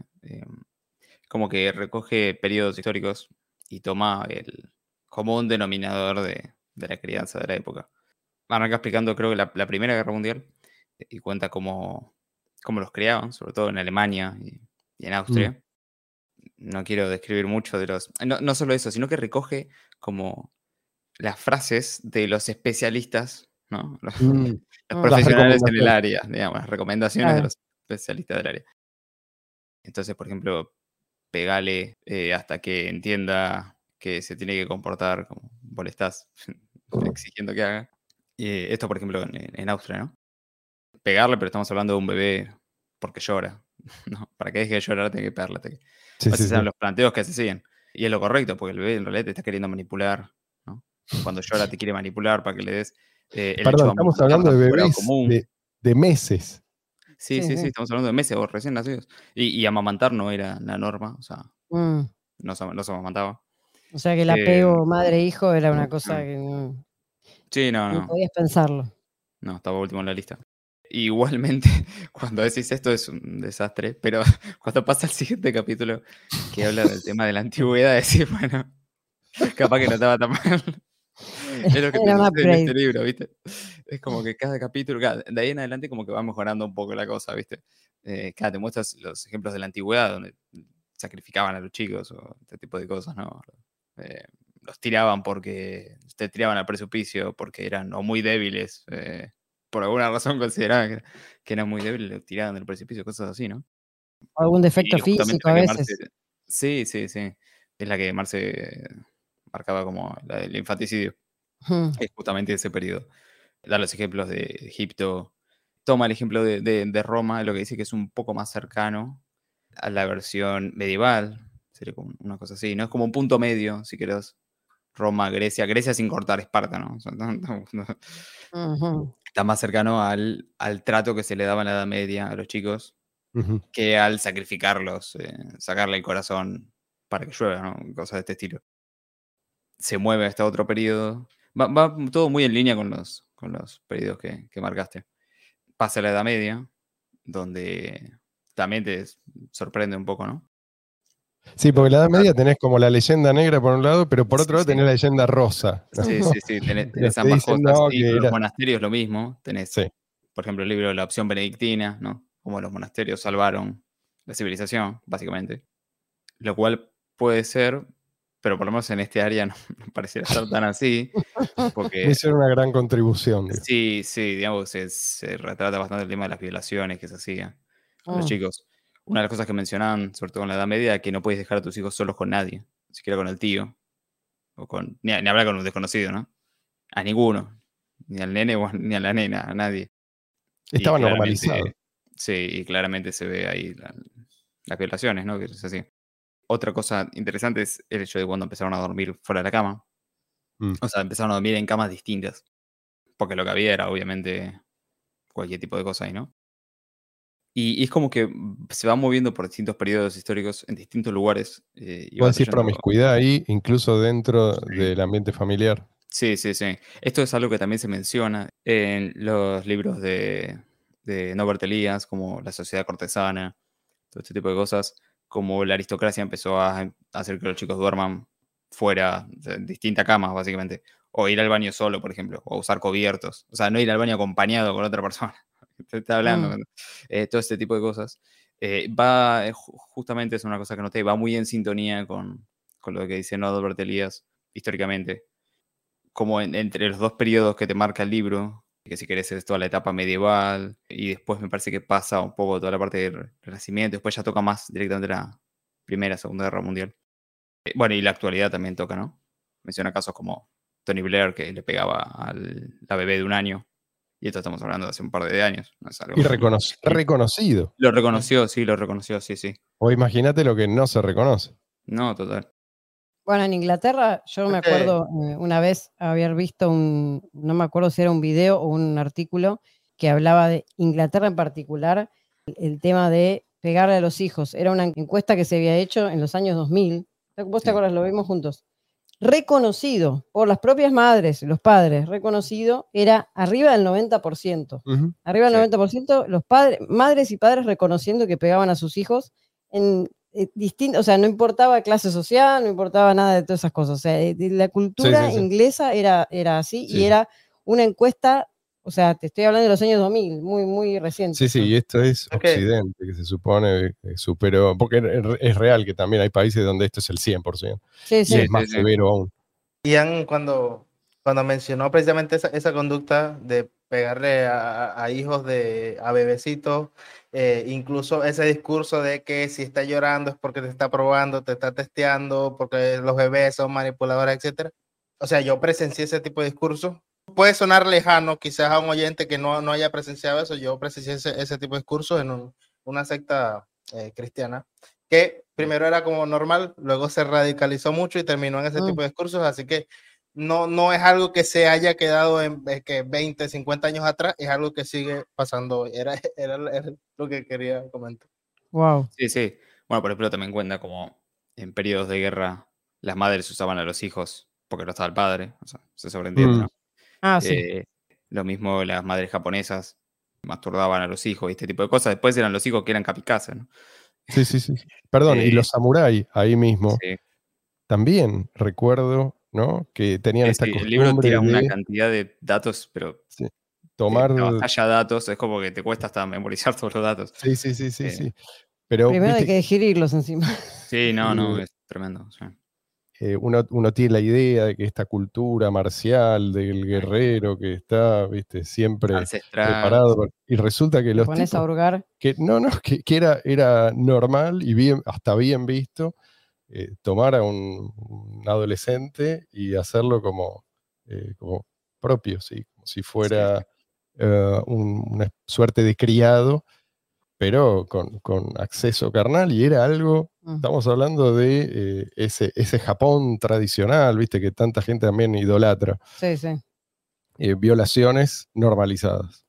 Como que recoge periodos históricos y toma el común denominador de, de la crianza de la época. Arranca explicando, creo que la, la Primera Guerra Mundial y cuenta cómo, cómo los criaban, sobre todo en Alemania y, y en Austria no quiero describir mucho de los... No, no solo eso, sino que recoge como las frases de los especialistas, ¿no? Los, Mm, los profesionales en el área, digamos, las recomendaciones de los especialistas del área. Entonces, por ejemplo, pegale eh, hasta que entienda que se tiene que comportar como vos le estás exigiendo que haga. Eh, esto, por ejemplo, en, en Austria, ¿no? Pegarle, pero estamos hablando de un bebé porque llora. ¿no? Para que deje de llorar, tiene que pegarle. hasta que- sí, Esos sí, sí. los planteos que se siguen. Y es lo correcto, porque el bebé en realidad te está queriendo manipular. ¿no? Cuando llora te quiere manipular para que le des. eh, el Perdón, estamos hablando de bebés común. de, de meses. Sí, Sí, sí, estamos hablando de meses o recién nacidos. Y, y amamantar no era la norma, o sea, Mm. no se, no se amamantaba. O sea que el Eh, apego madre-hijo era una cosa que no, Sí, no, no no. podías pensarlo. No, estaba último en la lista. Igualmente, cuando decís esto es un desastre, pero cuando pasa el siguiente capítulo que habla del tema de la antigüedad, decís, bueno, capaz que no estaba tan mal. Es lo que te Era sucede en este libro, ¿viste? Es como que cada capítulo, cada- de ahí en adelante como que va mejorando un poco la cosa, ¿viste? Eh, cada te muestras los ejemplos de la antigüedad donde sacrificaban a los chicos o este tipo de cosas, ¿no? Eh, los tiraban porque te tiraban al precipicio porque eran o muy débiles, eh, por alguna razón consideraban que, que eran muy débiles, los tiraban del precipicio, cosas así, ¿no? Algún defecto físico a veces. Marce- sí, sí, sí. Es la que Marce marcaba como la del infanticidio. Es justamente ese periodo. Da los ejemplos de Egipto. Toma el ejemplo de, de- de Roma, lo que dice que es un poco más cercano a la versión medieval. Sería como una cosa así, ¿no? Es como un punto medio, si querés. Roma, Grecia. Grecia sin cortar Esparta, ¿no? O sea, no- no- no- Ujú. Está más cercano al, al trato que se le daba en la Edad Media a los chicos que al sacrificarlos, eh, sacarle el corazón para que llueva, ¿no? Cosas de este estilo. Se mueve hasta otro periodo. Va, va todo muy en línea con los, con los periodos que, que marcaste. Pasa la Edad Media, donde también te sorprende un poco, ¿no? Sí, porque en la Edad Media tenés como la leyenda negra por un lado, pero por Sí, otro lado sí. tenés la leyenda rosa. ¿no? Sí, sí, sí, tenés, tenés te ambas dicen, cosas. no, y que con era- los monasterios lo mismo. Tenés, Sí. por ejemplo, el libro La opción benedictina, ¿no? Como los monasterios salvaron la civilización, básicamente. Lo cual puede ser pero por lo menos en este área no, no pareciera estar tan así, porque Hicieron una gran contribución. digo. sí, sí, digamos, se, se retrata bastante el tema de las violaciones que se hacían a los Ah. chicos. Una de las cosas que mencionaban, sobre todo en la Edad Media, es que no puedes dejar a tus hijos solos con nadie, ni siquiera con el tío, o con, ni, ni hablar con un desconocido, ¿no? A ninguno, ni al nene o ni a la nena, a nadie. Estaba normalizado. Sí, y claramente se ve ahí la- las violaciones, ¿no? Que es así. Otra cosa interesante es el hecho de cuando empezaron a dormir fuera de la cama. Mm. O sea, empezaron a dormir en camas distintas. Porque lo que había era obviamente cualquier tipo de cosa ahí, ¿no? Y, y es como que se va moviendo por distintos periodos históricos en distintos lugares. eh, y Vos decís promiscuidad ahí, incluso dentro del ambiente familiar. Sí, sí, sí. Esto es algo que también se menciona en los libros de, de Norbert Elias, como La sociedad cortesana, todo este tipo de cosas, como la aristocracia empezó a hacer que los chicos duerman fuera, de distinta cama, básicamente, o ir al baño solo, por ejemplo, o usar cubiertos, o sea, no ir al baño acompañado con otra persona. Te está hablando, Mm. eh, todo este tipo de cosas. Eh, va, eh, ju- justamente es una cosa que noté, va muy en sintonía con, con lo que dice Norbert Elias históricamente como en- entre los dos periodos que te marca el libro, que si querés es toda la etapa medieval, y después me parece que pasa un poco toda la parte del Renacimiento, después ya toca más directamente la Primera, Segunda Guerra Mundial. Eh, Bueno, y la actualidad también toca, ¿no? Menciona casos como Tony Blair, que le pegaba a la bebé de un año, y esto estamos hablando de hace un par de años. no es algo- Y recono- reconocido. Lo reconoció, sí, lo reconoció, sí, sí. O imagínate lo que no se reconoce. No, total. Bueno, en Inglaterra, yo me Este- acuerdo eh, una vez haber visto un, no me acuerdo si era un video o un artículo que hablaba de Inglaterra en particular, el, tema de pegarle a los hijos. Era una encuesta que se había hecho en los años 2000. ¿Vos te acuerdas? Lo vimos juntos. Reconocido por las propias madres, los padres, reconocido, era arriba del 90%. Ujú. Arriba del Sí. 90%, los padres, madres y padres reconociendo que pegaban a sus hijos en eh, distinto, o sea, no importaba clase social, no importaba nada de todas esas cosas. O sea, eh, la cultura sí. inglesa era, era así Sí. y era una encuesta, o sea, te estoy hablando de los años 2000, muy, muy reciente. Sí, sí, y esto es Ok. Occidente, que se supone que superó, porque es- real que también hay países donde esto es el 100%, Sí, y sí. Sí, es más sí. severo aún. Ian, cuando, cuando mencionó precisamente esa, esa conducta de pegarle a, a- a hijos de a bebecitos, eh, incluso ese discurso de que si está llorando es porque te está probando, te está testeando, porque los bebés son manipuladores, etcétera. O sea, yo presencié ese tipo de discurso. Puede sonar lejano, quizás a un oyente que no, no haya presenciado eso. Yo presencié ese, ese tipo de discurso en un- una secta eh, cristiana que primero era como normal, luego se radicalizó mucho y terminó en ese Mm. tipo de discursos, así que no, no es algo que se haya quedado en eh, que 20, 50 años atrás, es algo que sigue pasando hoy. Era, era, era lo que quería comentar. Wow. Sí, sí. Bueno, por ejemplo, también cuenta como en periodos de guerra las madres usaban a los hijos porque no estaba el padre, o sea, se sobreentiende, Mm. ¿no? Ah, sí. Eh, lo mismo las madres japonesas masturbaban a los hijos y este tipo de cosas. Después eran los hijos que eran kamikazes, ¿no? Sí, sí, sí. Perdón, y Eh, los samuráis ahí mismo, Sí, también recuerdo, ¿no? Que tenían sí, esta sí, El libro tira una cantidad de datos, pero tomar... de batalla de datos, es como que te cuesta hasta memorizar todos los datos. Sí, sí, sí, sí, Eh, sí. Pero Primero hay que digerirlos encima. Sí, no, no, Eh, es tremendo. Eh, uno, uno tiene la idea de que esta cultura marcial del guerrero que está, viste, siempre Ancestral. preparado. para- Y resulta que los pones a hurgar. que no, no, que, que era, era normal y bien, hasta bien visto eh, tomar a un, un adolescente y hacerlo como, eh, como propio, ¿sí? como si fuera un- una suerte de criado, pero con, con acceso carnal, y era algo. Estamos hablando de eh, ese, ese Japón tradicional, viste, que tanta gente también idolatra, Sí, sí. eh, violaciones normalizadas.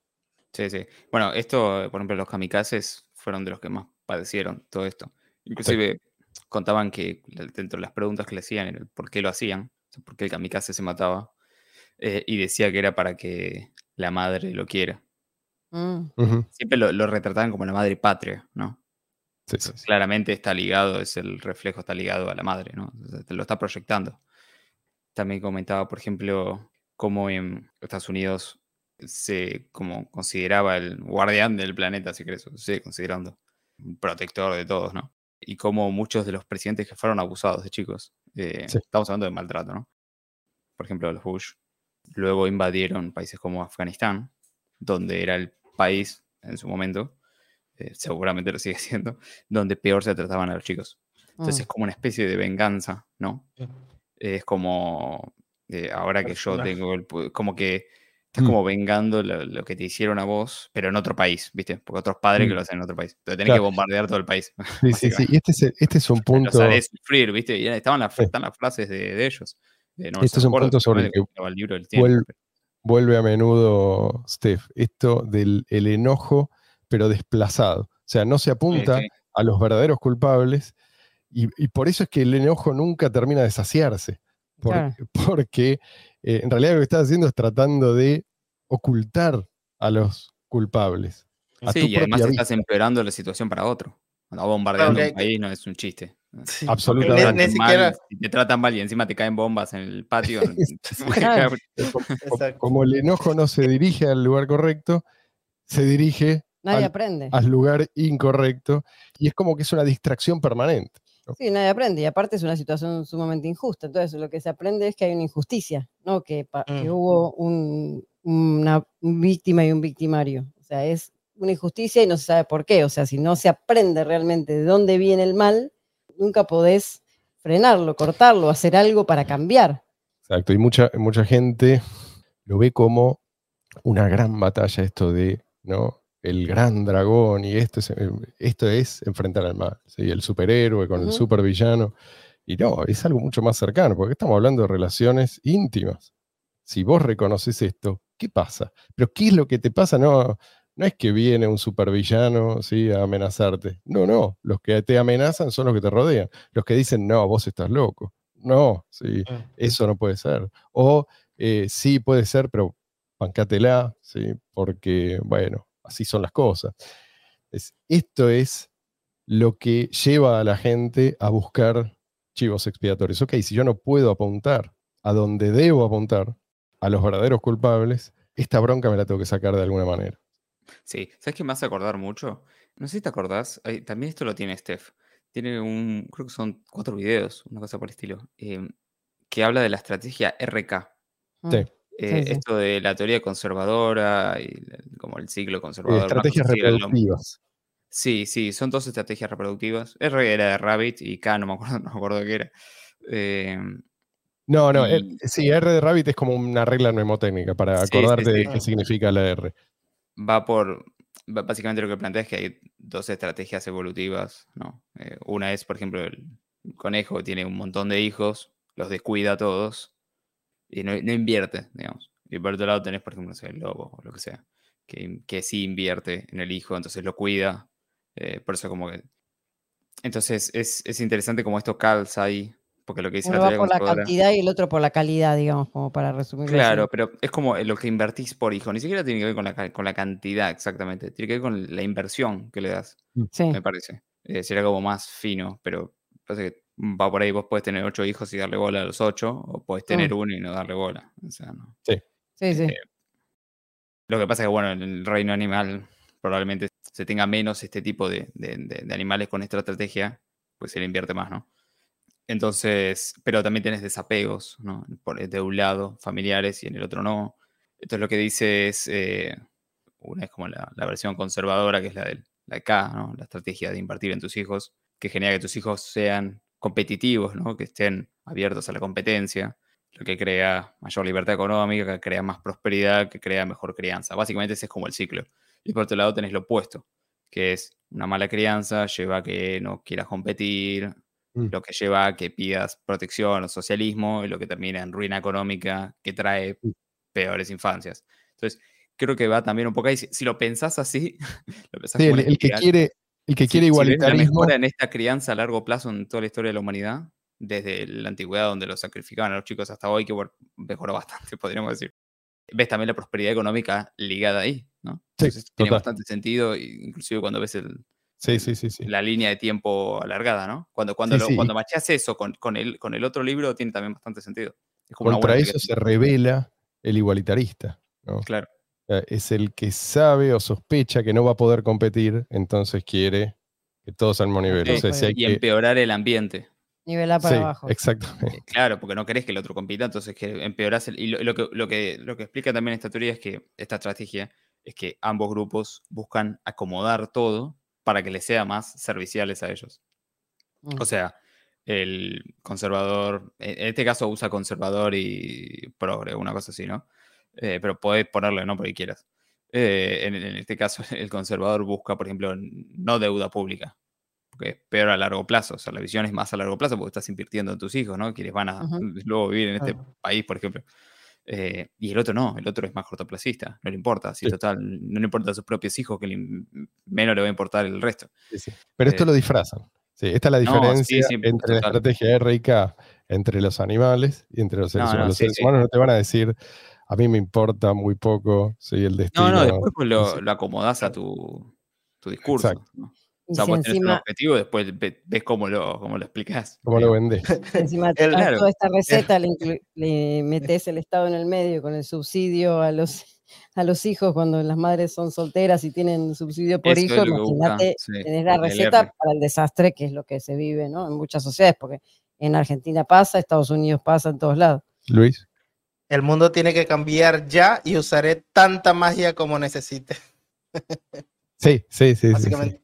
Sí, sí. Bueno, esto, por ejemplo, los kamikazes fueron de los que más padecieron todo esto. Inclusive contaban que dentro de las preguntas que le hacían era el por qué lo hacían, o sea, por qué el kamikaze se mataba, eh, y decía que era para que la madre lo quiera. Mm. Siempre lo, lo retrataban como la madre patria, ¿no? Sí, sí, sí. Claramente está ligado, es el reflejo, está ligado a la madre, ¿no? Te lo está proyectando. También comentaba, por ejemplo, cómo en Estados Unidos se como consideraba el guardián del planeta, si querés, sigue considerando un protector de todos, ¿no? y como muchos de los presidentes que fueron abusados de chicos, eh, estamos hablando de maltrato, ¿no? Por ejemplo, los Bush luego invadieron países como Afganistán, donde era el país en su momento, eh, seguramente lo sigue siendo, donde peor se trataban a los chicos. Entonces Mm. es como una especie de venganza, ¿no? Sí. Es como, eh, ahora que yo tengo el... Como que estás Mm. como vengando lo, lo que te hicieron a vos, pero en otro país, ¿viste? Porque otros padres que Mm. lo hacen en otro país. Entonces tenés Claro. que bombardear todo el país. Sí, sí, sí. Y este es, este es un Los punto. haré sufrir, ¿viste? Y estaban las, Sí. están las frases de, de ellos. No Este es un punto sobre el que el libro del tiempo, vuel- pero- vuelve a menudo, Steph, esto del el enojo, pero desplazado. O sea, no se apunta sí. a los verdaderos culpables y, y por eso es que el enojo nunca termina de saciarse. Por- Claro. Porque eh, en realidad lo que estás haciendo es tratando de ocultar a los culpables. A Sí, y además estás empeorando la situación para otro. Cuando bombardeando Claro, un país no es un chiste. Sí, Absolutamente. Ni, mal, siquiera. si te tratan mal y encima te caen bombas en el patio. Como el enojo no se dirige al lugar correcto, se dirige Nadie al- aprende. al lugar incorrecto y es como que es una distracción permanente. Sí, nadie aprende. Y aparte es una situación sumamente injusta. Entonces, lo que se aprende es que hay una injusticia, ¿no? Que, Mm. hubo un, una víctima y un victimario. O sea, es una injusticia y no se sabe por qué. O sea, si no se aprende realmente de dónde viene el mal, nunca podés frenarlo, cortarlo, hacer algo para cambiar. Exacto, y mucha, mucha gente lo ve como una gran batalla esto de, ¿no? El gran dragón y esto es, eh, esto es enfrentar al mal, ¿sí? el superhéroe con el supervillano. Y no, es algo mucho más cercano, porque estamos hablando de relaciones íntimas. Si vos reconoces esto, ¿qué pasa? Pero ¿qué es lo que te pasa? No, no es que viene un supervillano ¿sí? a amenazarte. No, no, los que te amenazan son los que te rodean. Los que dicen, no, vos estás loco. No, sí, eso no puede ser. O eh, sí puede ser, pero bancátela, ¿sí? porque, bueno, así son las cosas. Es- esto es lo que lleva a la gente a buscar chivos expiatorios. Ok, si yo no puedo apuntar a donde debo apuntar, a los verdaderos culpables, esta bronca me la tengo que sacar de alguna manera. Sí, ¿sabes qué me hace acordar mucho? No sé si te acordás, hay- también esto lo tiene Steph. Tiene un, creo que son cuatro videos, una cosa por el estilo, em, que habla de la estrategia RK. Sí. Eh, sí. Esto de la teoría conservadora y como el ciclo conservador. estrategias reproductivas. Sí, sí, son dos estrategias reproductivas. R era de Rabbit y K no me acuerdo, no me acuerdo qué era. Em, No, no, eh, sí, R de Rabbit es como una regla mnemotécnica para Sí, acordarte de qué significa la R. va por. Básicamente lo que plantea es que hay dos estrategias evolutivas, ¿no? Eh, una es, por ejemplo, el conejo que tiene un montón de hijos, los descuida a todos y no, no invierte, digamos. Y por otro lado tenés, por ejemplo, no sé, el lobo o lo que sea, que, que sí invierte en el hijo, entonces lo cuida. eh, por eso como que... Entonces es, es interesante como esto calza ahí, porque lo que dice Uno la va por la cantidad y el otro por la calidad, digamos, como para resumirlo. así. Claro, pero es como lo que invertís por hijo, ni siquiera tiene que ver con la, con la cantidad exactamente, tiene que ver con la inversión que le das, Sí. me parece. Eh, sería como más fino, pero parece que va por ahí, vos puedes tener ocho hijos y darle bola a los ocho, o puedes tener uno y no darle bola. O sea, no. Sí, sí. Eh, Lo que pasa es que, bueno, en el reino animal probablemente se tenga menos este tipo de, de- de- de animales con esta estrategia, pues se le invierte más, ¿no? Entonces, pero también tienes desapegos, ¿no? Por, de un lado, familiares y en el otro no. Entonces lo que dice es, eh, una es como la, la versión conservadora, que es la de la K, ¿no? La estrategia de invertir en tus hijos, que genera que tus hijos sean competitivos, ¿no? Que estén abiertos a la competencia, lo que crea mayor libertad económica, que crea más prosperidad, que crea mejor crianza. Básicamente ese es como el ciclo. Y por otro lado tenés lo opuesto, que es una mala crianza, lleva a que no quieras competir, Mm. lo que lleva a que pidas protección o socialismo, y lo que termina en ruina económica, que trae Mm. peores infancias. Entonces, creo que va también un poco ahí. Si, si lo pensás así, lo pensás Sí, el, que quiere, el que si- quiere si ves la igualitarismo. mejora en esta crianza a largo plazo en toda la historia de la humanidad, desde la antigüedad donde los sacrificaban a los chicos hasta hoy, que mejoró bastante, podríamos decir. Ves también la prosperidad económica ligada ahí, ¿no? Sí, Entonces tiene bastante sentido, inclusive cuando ves el, Sí, sí, sí, sí. la línea de tiempo alargada, ¿no? Cuando, cuando, Sí, lo- sí, cuando macheas eso con, con, el, con el otro libro, tiene también bastante sentido. Es como Contra eso se revela el igualitarista. ¿no? Claro, Es el que sabe o sospecha que no va a poder competir, entonces quiere que todos al mismo nivel. Sí, O sea, si hay y que- empeorar el ambiente. Nivel A para Sí, abajo. exactamente. Eh, Claro, porque no querés que el otro compita, entonces que empeorás. el- y lo, lo que, lo, que, lo que explica también esta teoría es que esta estrategia es que ambos grupos buscan acomodar todo para que les sea más serviciales a ellos. Mm. O sea, el conservador, en en este caso usa conservador y progre, una cosa así, ¿no? Eh, pero podés ponerle no porque quieras. Eh, en, en este caso, el conservador busca, por ejemplo, no deuda pública, porque es peor a largo plazo. O sea, la visión es más a largo plazo porque estás invirtiendo en tus hijos, ¿no? Quienes van a luego vivir en este país, por ejemplo. Eh, y el otro no, el otro es más cortoplacista, no le importa, si Sí. total, no le importa a sus propios hijos, que le- menos le va a importar el resto. Sí, sí. Pero esto Eh, lo disfrazan. Sí, esta es la diferencia entre la estrategia R y K, entre los animales y entre los seres No, no, humanos. Los seres humanos no te van a decir, a mí me importa muy poco, sí, el destino. No, no, después pues, lo, lo acomodás a tu, tu discurso. Exacto. ¿no? Y O sea, si vos tenés un encima, objetivo, después ve- ves cómo lo, cómo lo explicás. ¿Cómo lo vendés? encima El- Claro. toda esta receta le, le metes el Estado en el medio con el subsidio a los, a los hijos cuando las madres son solteras y tienen subsidio por hijo. Imagínate, sí, tenés la receta para el desastre que es lo que se vive ¿no? en muchas sociedades, porque en Argentina pasa, Estados Unidos pasa, en todos lados. Luis. El mundo tiene que cambiar ya y usaré tanta magia como necesite, Sí, sí, sí. sí, sí. básicamente.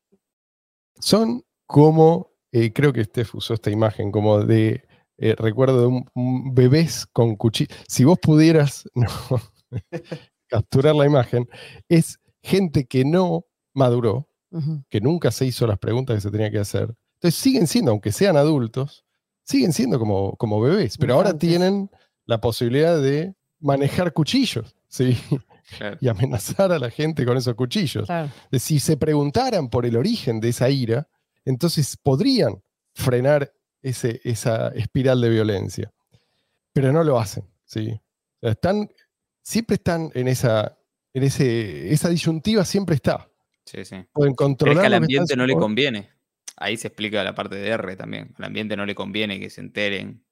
Son como, eh, creo que Steph usó esta imagen, como de, eh, recuerdo de un, un bebés con cuchillo. Si vos pudieras no, capturar la imagen, es gente que no maduró, que nunca se hizo las preguntas que se tenía que hacer. Entonces siguen siendo, aunque sean adultos, siguen siendo como, como bebés, pero ahora tienen la posibilidad de manejar cuchillos, ¿sí? Claro. Y amenazar a la gente con esos cuchillos. Claro. Si se preguntaran por el origen de esa ira, entonces podrían frenar ese, esa espiral de violencia. Pero no lo hacen, ¿sí? Están, siempre están en esa, en ese, esa disyuntiva siempre está. Sí, sí. Pueden Pero es controlar. que al ambiente no le conviene. Ahí se explica la parte de R también. Al ambiente no le conviene que se enteren.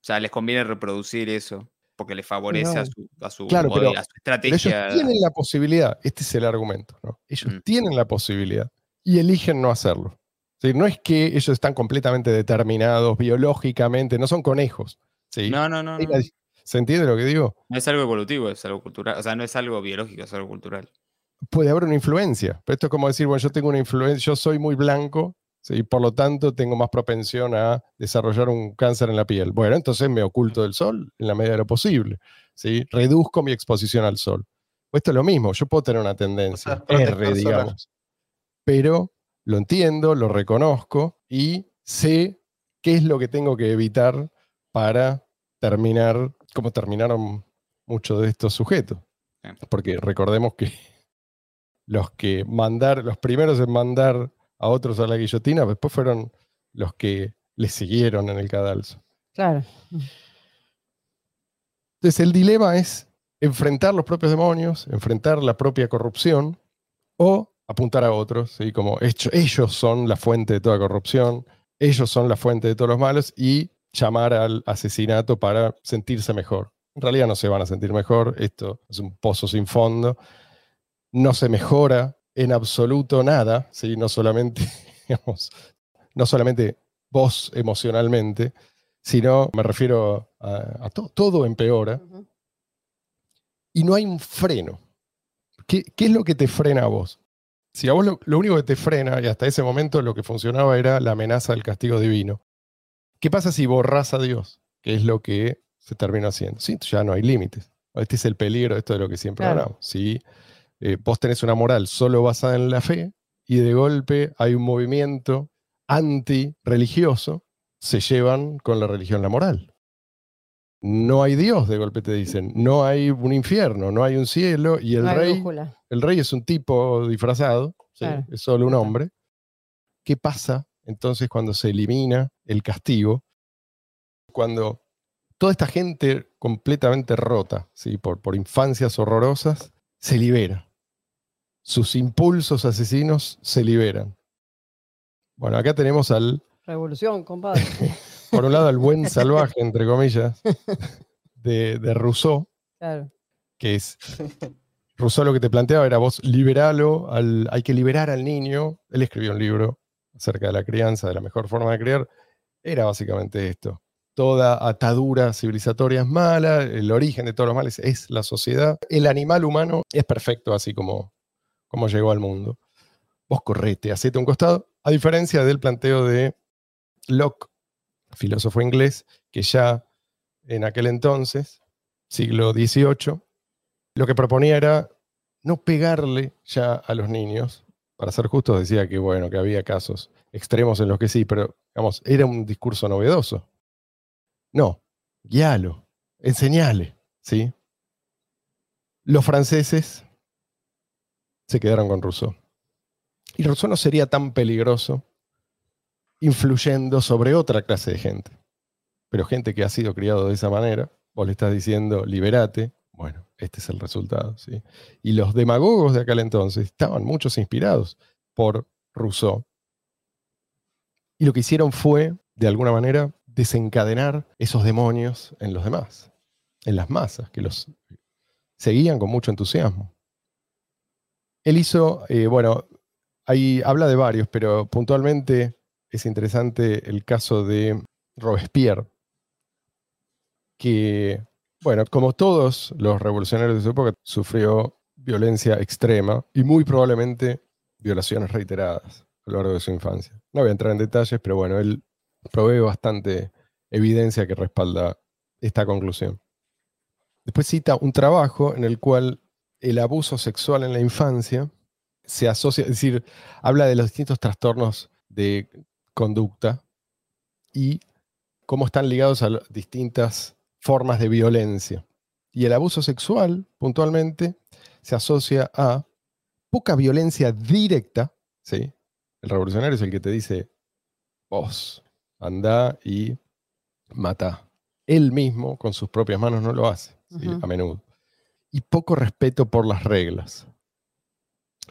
O sea, les conviene reproducir eso porque les favorece a su, a su, Claro, modelo, pero- a su Pero ellos estrategia. tienen la posibilidad, este es el argumento, ¿no? Ellos Mm. tienen la posibilidad y eligen no hacerlo. ¿sí? No es que ellos están completamente determinados biológicamente, no son conejos. ¿sí? No, no, no. No, ¿Se entiende lo que digo? No es algo evolutivo, es algo cultural. O sea, no es algo biológico, es algo cultural. Puede haber una influencia, pero esto es como decir, bueno, yo tengo una influencia, yo soy muy blanco, ¿sí? por lo tanto tengo más propensión a desarrollar un cáncer en la piel. Bueno, entonces me oculto del sol en la medida de lo posible, ¿sí? reduzco mi exposición al sol. Pues esto es lo mismo, yo puedo tener una tendencia, sea, protector R, digamos, pero lo entiendo, lo reconozco y sé qué es lo que tengo que evitar para terminar como terminaron muchos de estos sujetos. Porque recordemos que los que mandar, los primeros en mandar a otros a la guillotina, después fueron los que le siguieron en el cadalso. Claro. Entonces el dilema es enfrentar los propios demonios, enfrentar la propia corrupción o apuntar a otros, ¿sí? como hecho- ellos son la fuente de toda corrupción, ellos son la fuente de todos los malos y llamar al asesinato para sentirse mejor. En realidad no se van a sentir mejor, esto es un pozo sin fondo, no se mejora en absoluto nada, ¿sí? no, solamente, digamos, no solamente vos emocionalmente, sino me refiero a, a to- todo empeora y no hay un freno. ¿Qué, qué es lo que te frena a vos? Si a vos lo, lo único que te frena, y hasta ese momento lo que funcionaba era la amenaza del castigo divino, ¿qué pasa si borrás a Dios? Que es lo que se terminó haciendo. Sí, ya no hay límites. Este es el peligro, esto de lo que siempre Claro. hablamos. Si eh, vos tenés una moral solo basada en la fe y de golpe hay un movimiento anti-religioso, se llevan con la religión la moral. No hay Dios, de golpe te dicen. No hay un infierno, no hay un cielo y el No rey brújula. el rey es un tipo disfrazado, ¿sí? Claro. es solo un hombre. ¿Qué pasa entonces cuando se elimina el castigo? Cuando toda esta gente completamente rota, ¿sí? por, por infancias horrorosas, se libera. Sus impulsos asesinos se liberan. Bueno, acá tenemos al, Revolución, compadre. por un lado, al buen salvaje, entre comillas, de, de Rousseau, Claro. que es Rousseau lo que te planteaba era vos liberalo, al, hay que liberar al niño. Él escribió un libro acerca de la crianza, de la mejor forma de criar, era básicamente esto. Toda atadura civilizatoria es mala, el origen de todos los males es la sociedad. El animal humano es perfecto así como, como llegó al mundo. Vos correte, hacete un costado, a diferencia del planteo de Locke, filósofo inglés, que ya en aquel entonces, siglo XVIII, lo que proponía era no pegarle ya a los niños. Para ser justo, decía que bueno, que había casos extremos en los que sí, pero digamos, era un discurso novedoso. No, guíalo, enseñale, ¿sí? Los franceses se quedaron con Rousseau. Y Rousseau no sería tan peligroso influyendo sobre otra clase de gente. Pero gente que ha sido criado de esa manera, vos le estás diciendo, liberate, bueno, este es el resultado. ¿sí? Y los demagogos de aquel entonces estaban muchos inspirados por Rousseau. Y lo que hicieron fue, de alguna manera, desencadenar esos demonios en los demás, en las masas, que los seguían con mucho entusiasmo. Él hizo, eh, bueno, ahí habla de varios, pero puntualmente es interesante el caso de Robespierre, que bueno, como todos los revolucionarios de su época, sufrió violencia extrema y muy probablemente violaciones reiteradas a lo largo de su infancia. No voy a entrar en detalles, pero bueno, él provee bastante evidencia que respalda esta conclusión. Después cita un trabajo en el cual el abuso sexual en la infancia se asocia, es decir, habla de los distintos trastornos de conducta y cómo están ligados a distintas formas de violencia. Y el abuso sexual, puntualmente, se asocia a poca violencia directa, ¿sí? El revolucionario es el que te dice, vos, anda y mata. Él mismo, con sus propias manos, no lo hace, a menudo. Y poco respeto por las reglas.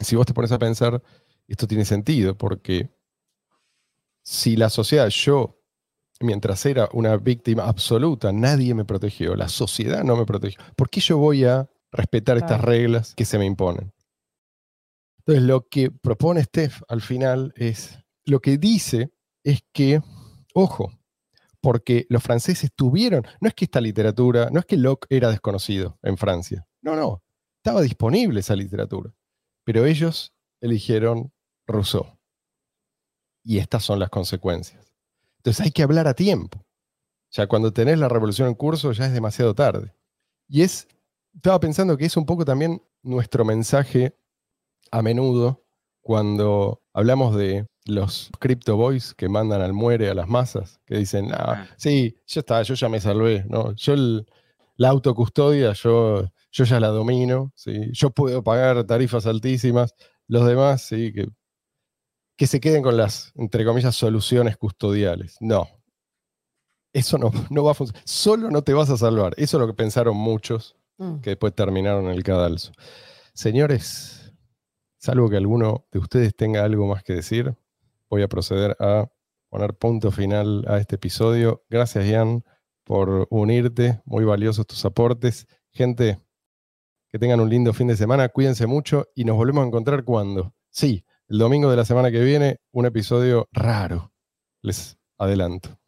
Si vos te pones a pensar, esto tiene sentido, porque si la sociedad, yo mientras era una víctima absoluta, nadie me protegió, la sociedad no me protegió. ¿Por qué yo voy a respetar estas reglas que se me imponen? Entonces, lo que propone Steph al final es, lo que dice es que, ojo, porque los franceses tuvieron, no es que esta literatura, no es que Locke era desconocido en Francia, no, no, estaba disponible esa literatura, pero ellos eligieron Rousseau. Y estas son las consecuencias. Entonces hay que hablar a tiempo. Ya cuando tenés la revolución en curso ya es demasiado tarde. Y es, estaba pensando que es un poco también nuestro mensaje a menudo cuando hablamos de los crypto boys que mandan al muere a las masas, que dicen, ah, sí, ya está, yo ya me salvé, ¿no? Yo la autocustodia, yo, yo ya la domino, ¿sí? yo puedo pagar tarifas altísimas, los demás, sí, que que se queden con las, entre comillas, soluciones custodiales. No. Eso no, no va a funcionar. Solo no te vas a salvar. Eso es lo que pensaron muchos mm. que después terminaron el cadalso. Señores, salvo que alguno de ustedes tenga algo más que decir, voy a proceder a poner punto final a este episodio. Gracias, Ian, por unirte. Muy valiosos tus aportes. Gente, tengan un lindo fin de semana. Cuídense mucho y nos volvemos a encontrar cuando. Sí, el domingo de la semana que viene, un episodio raro. Les adelanto.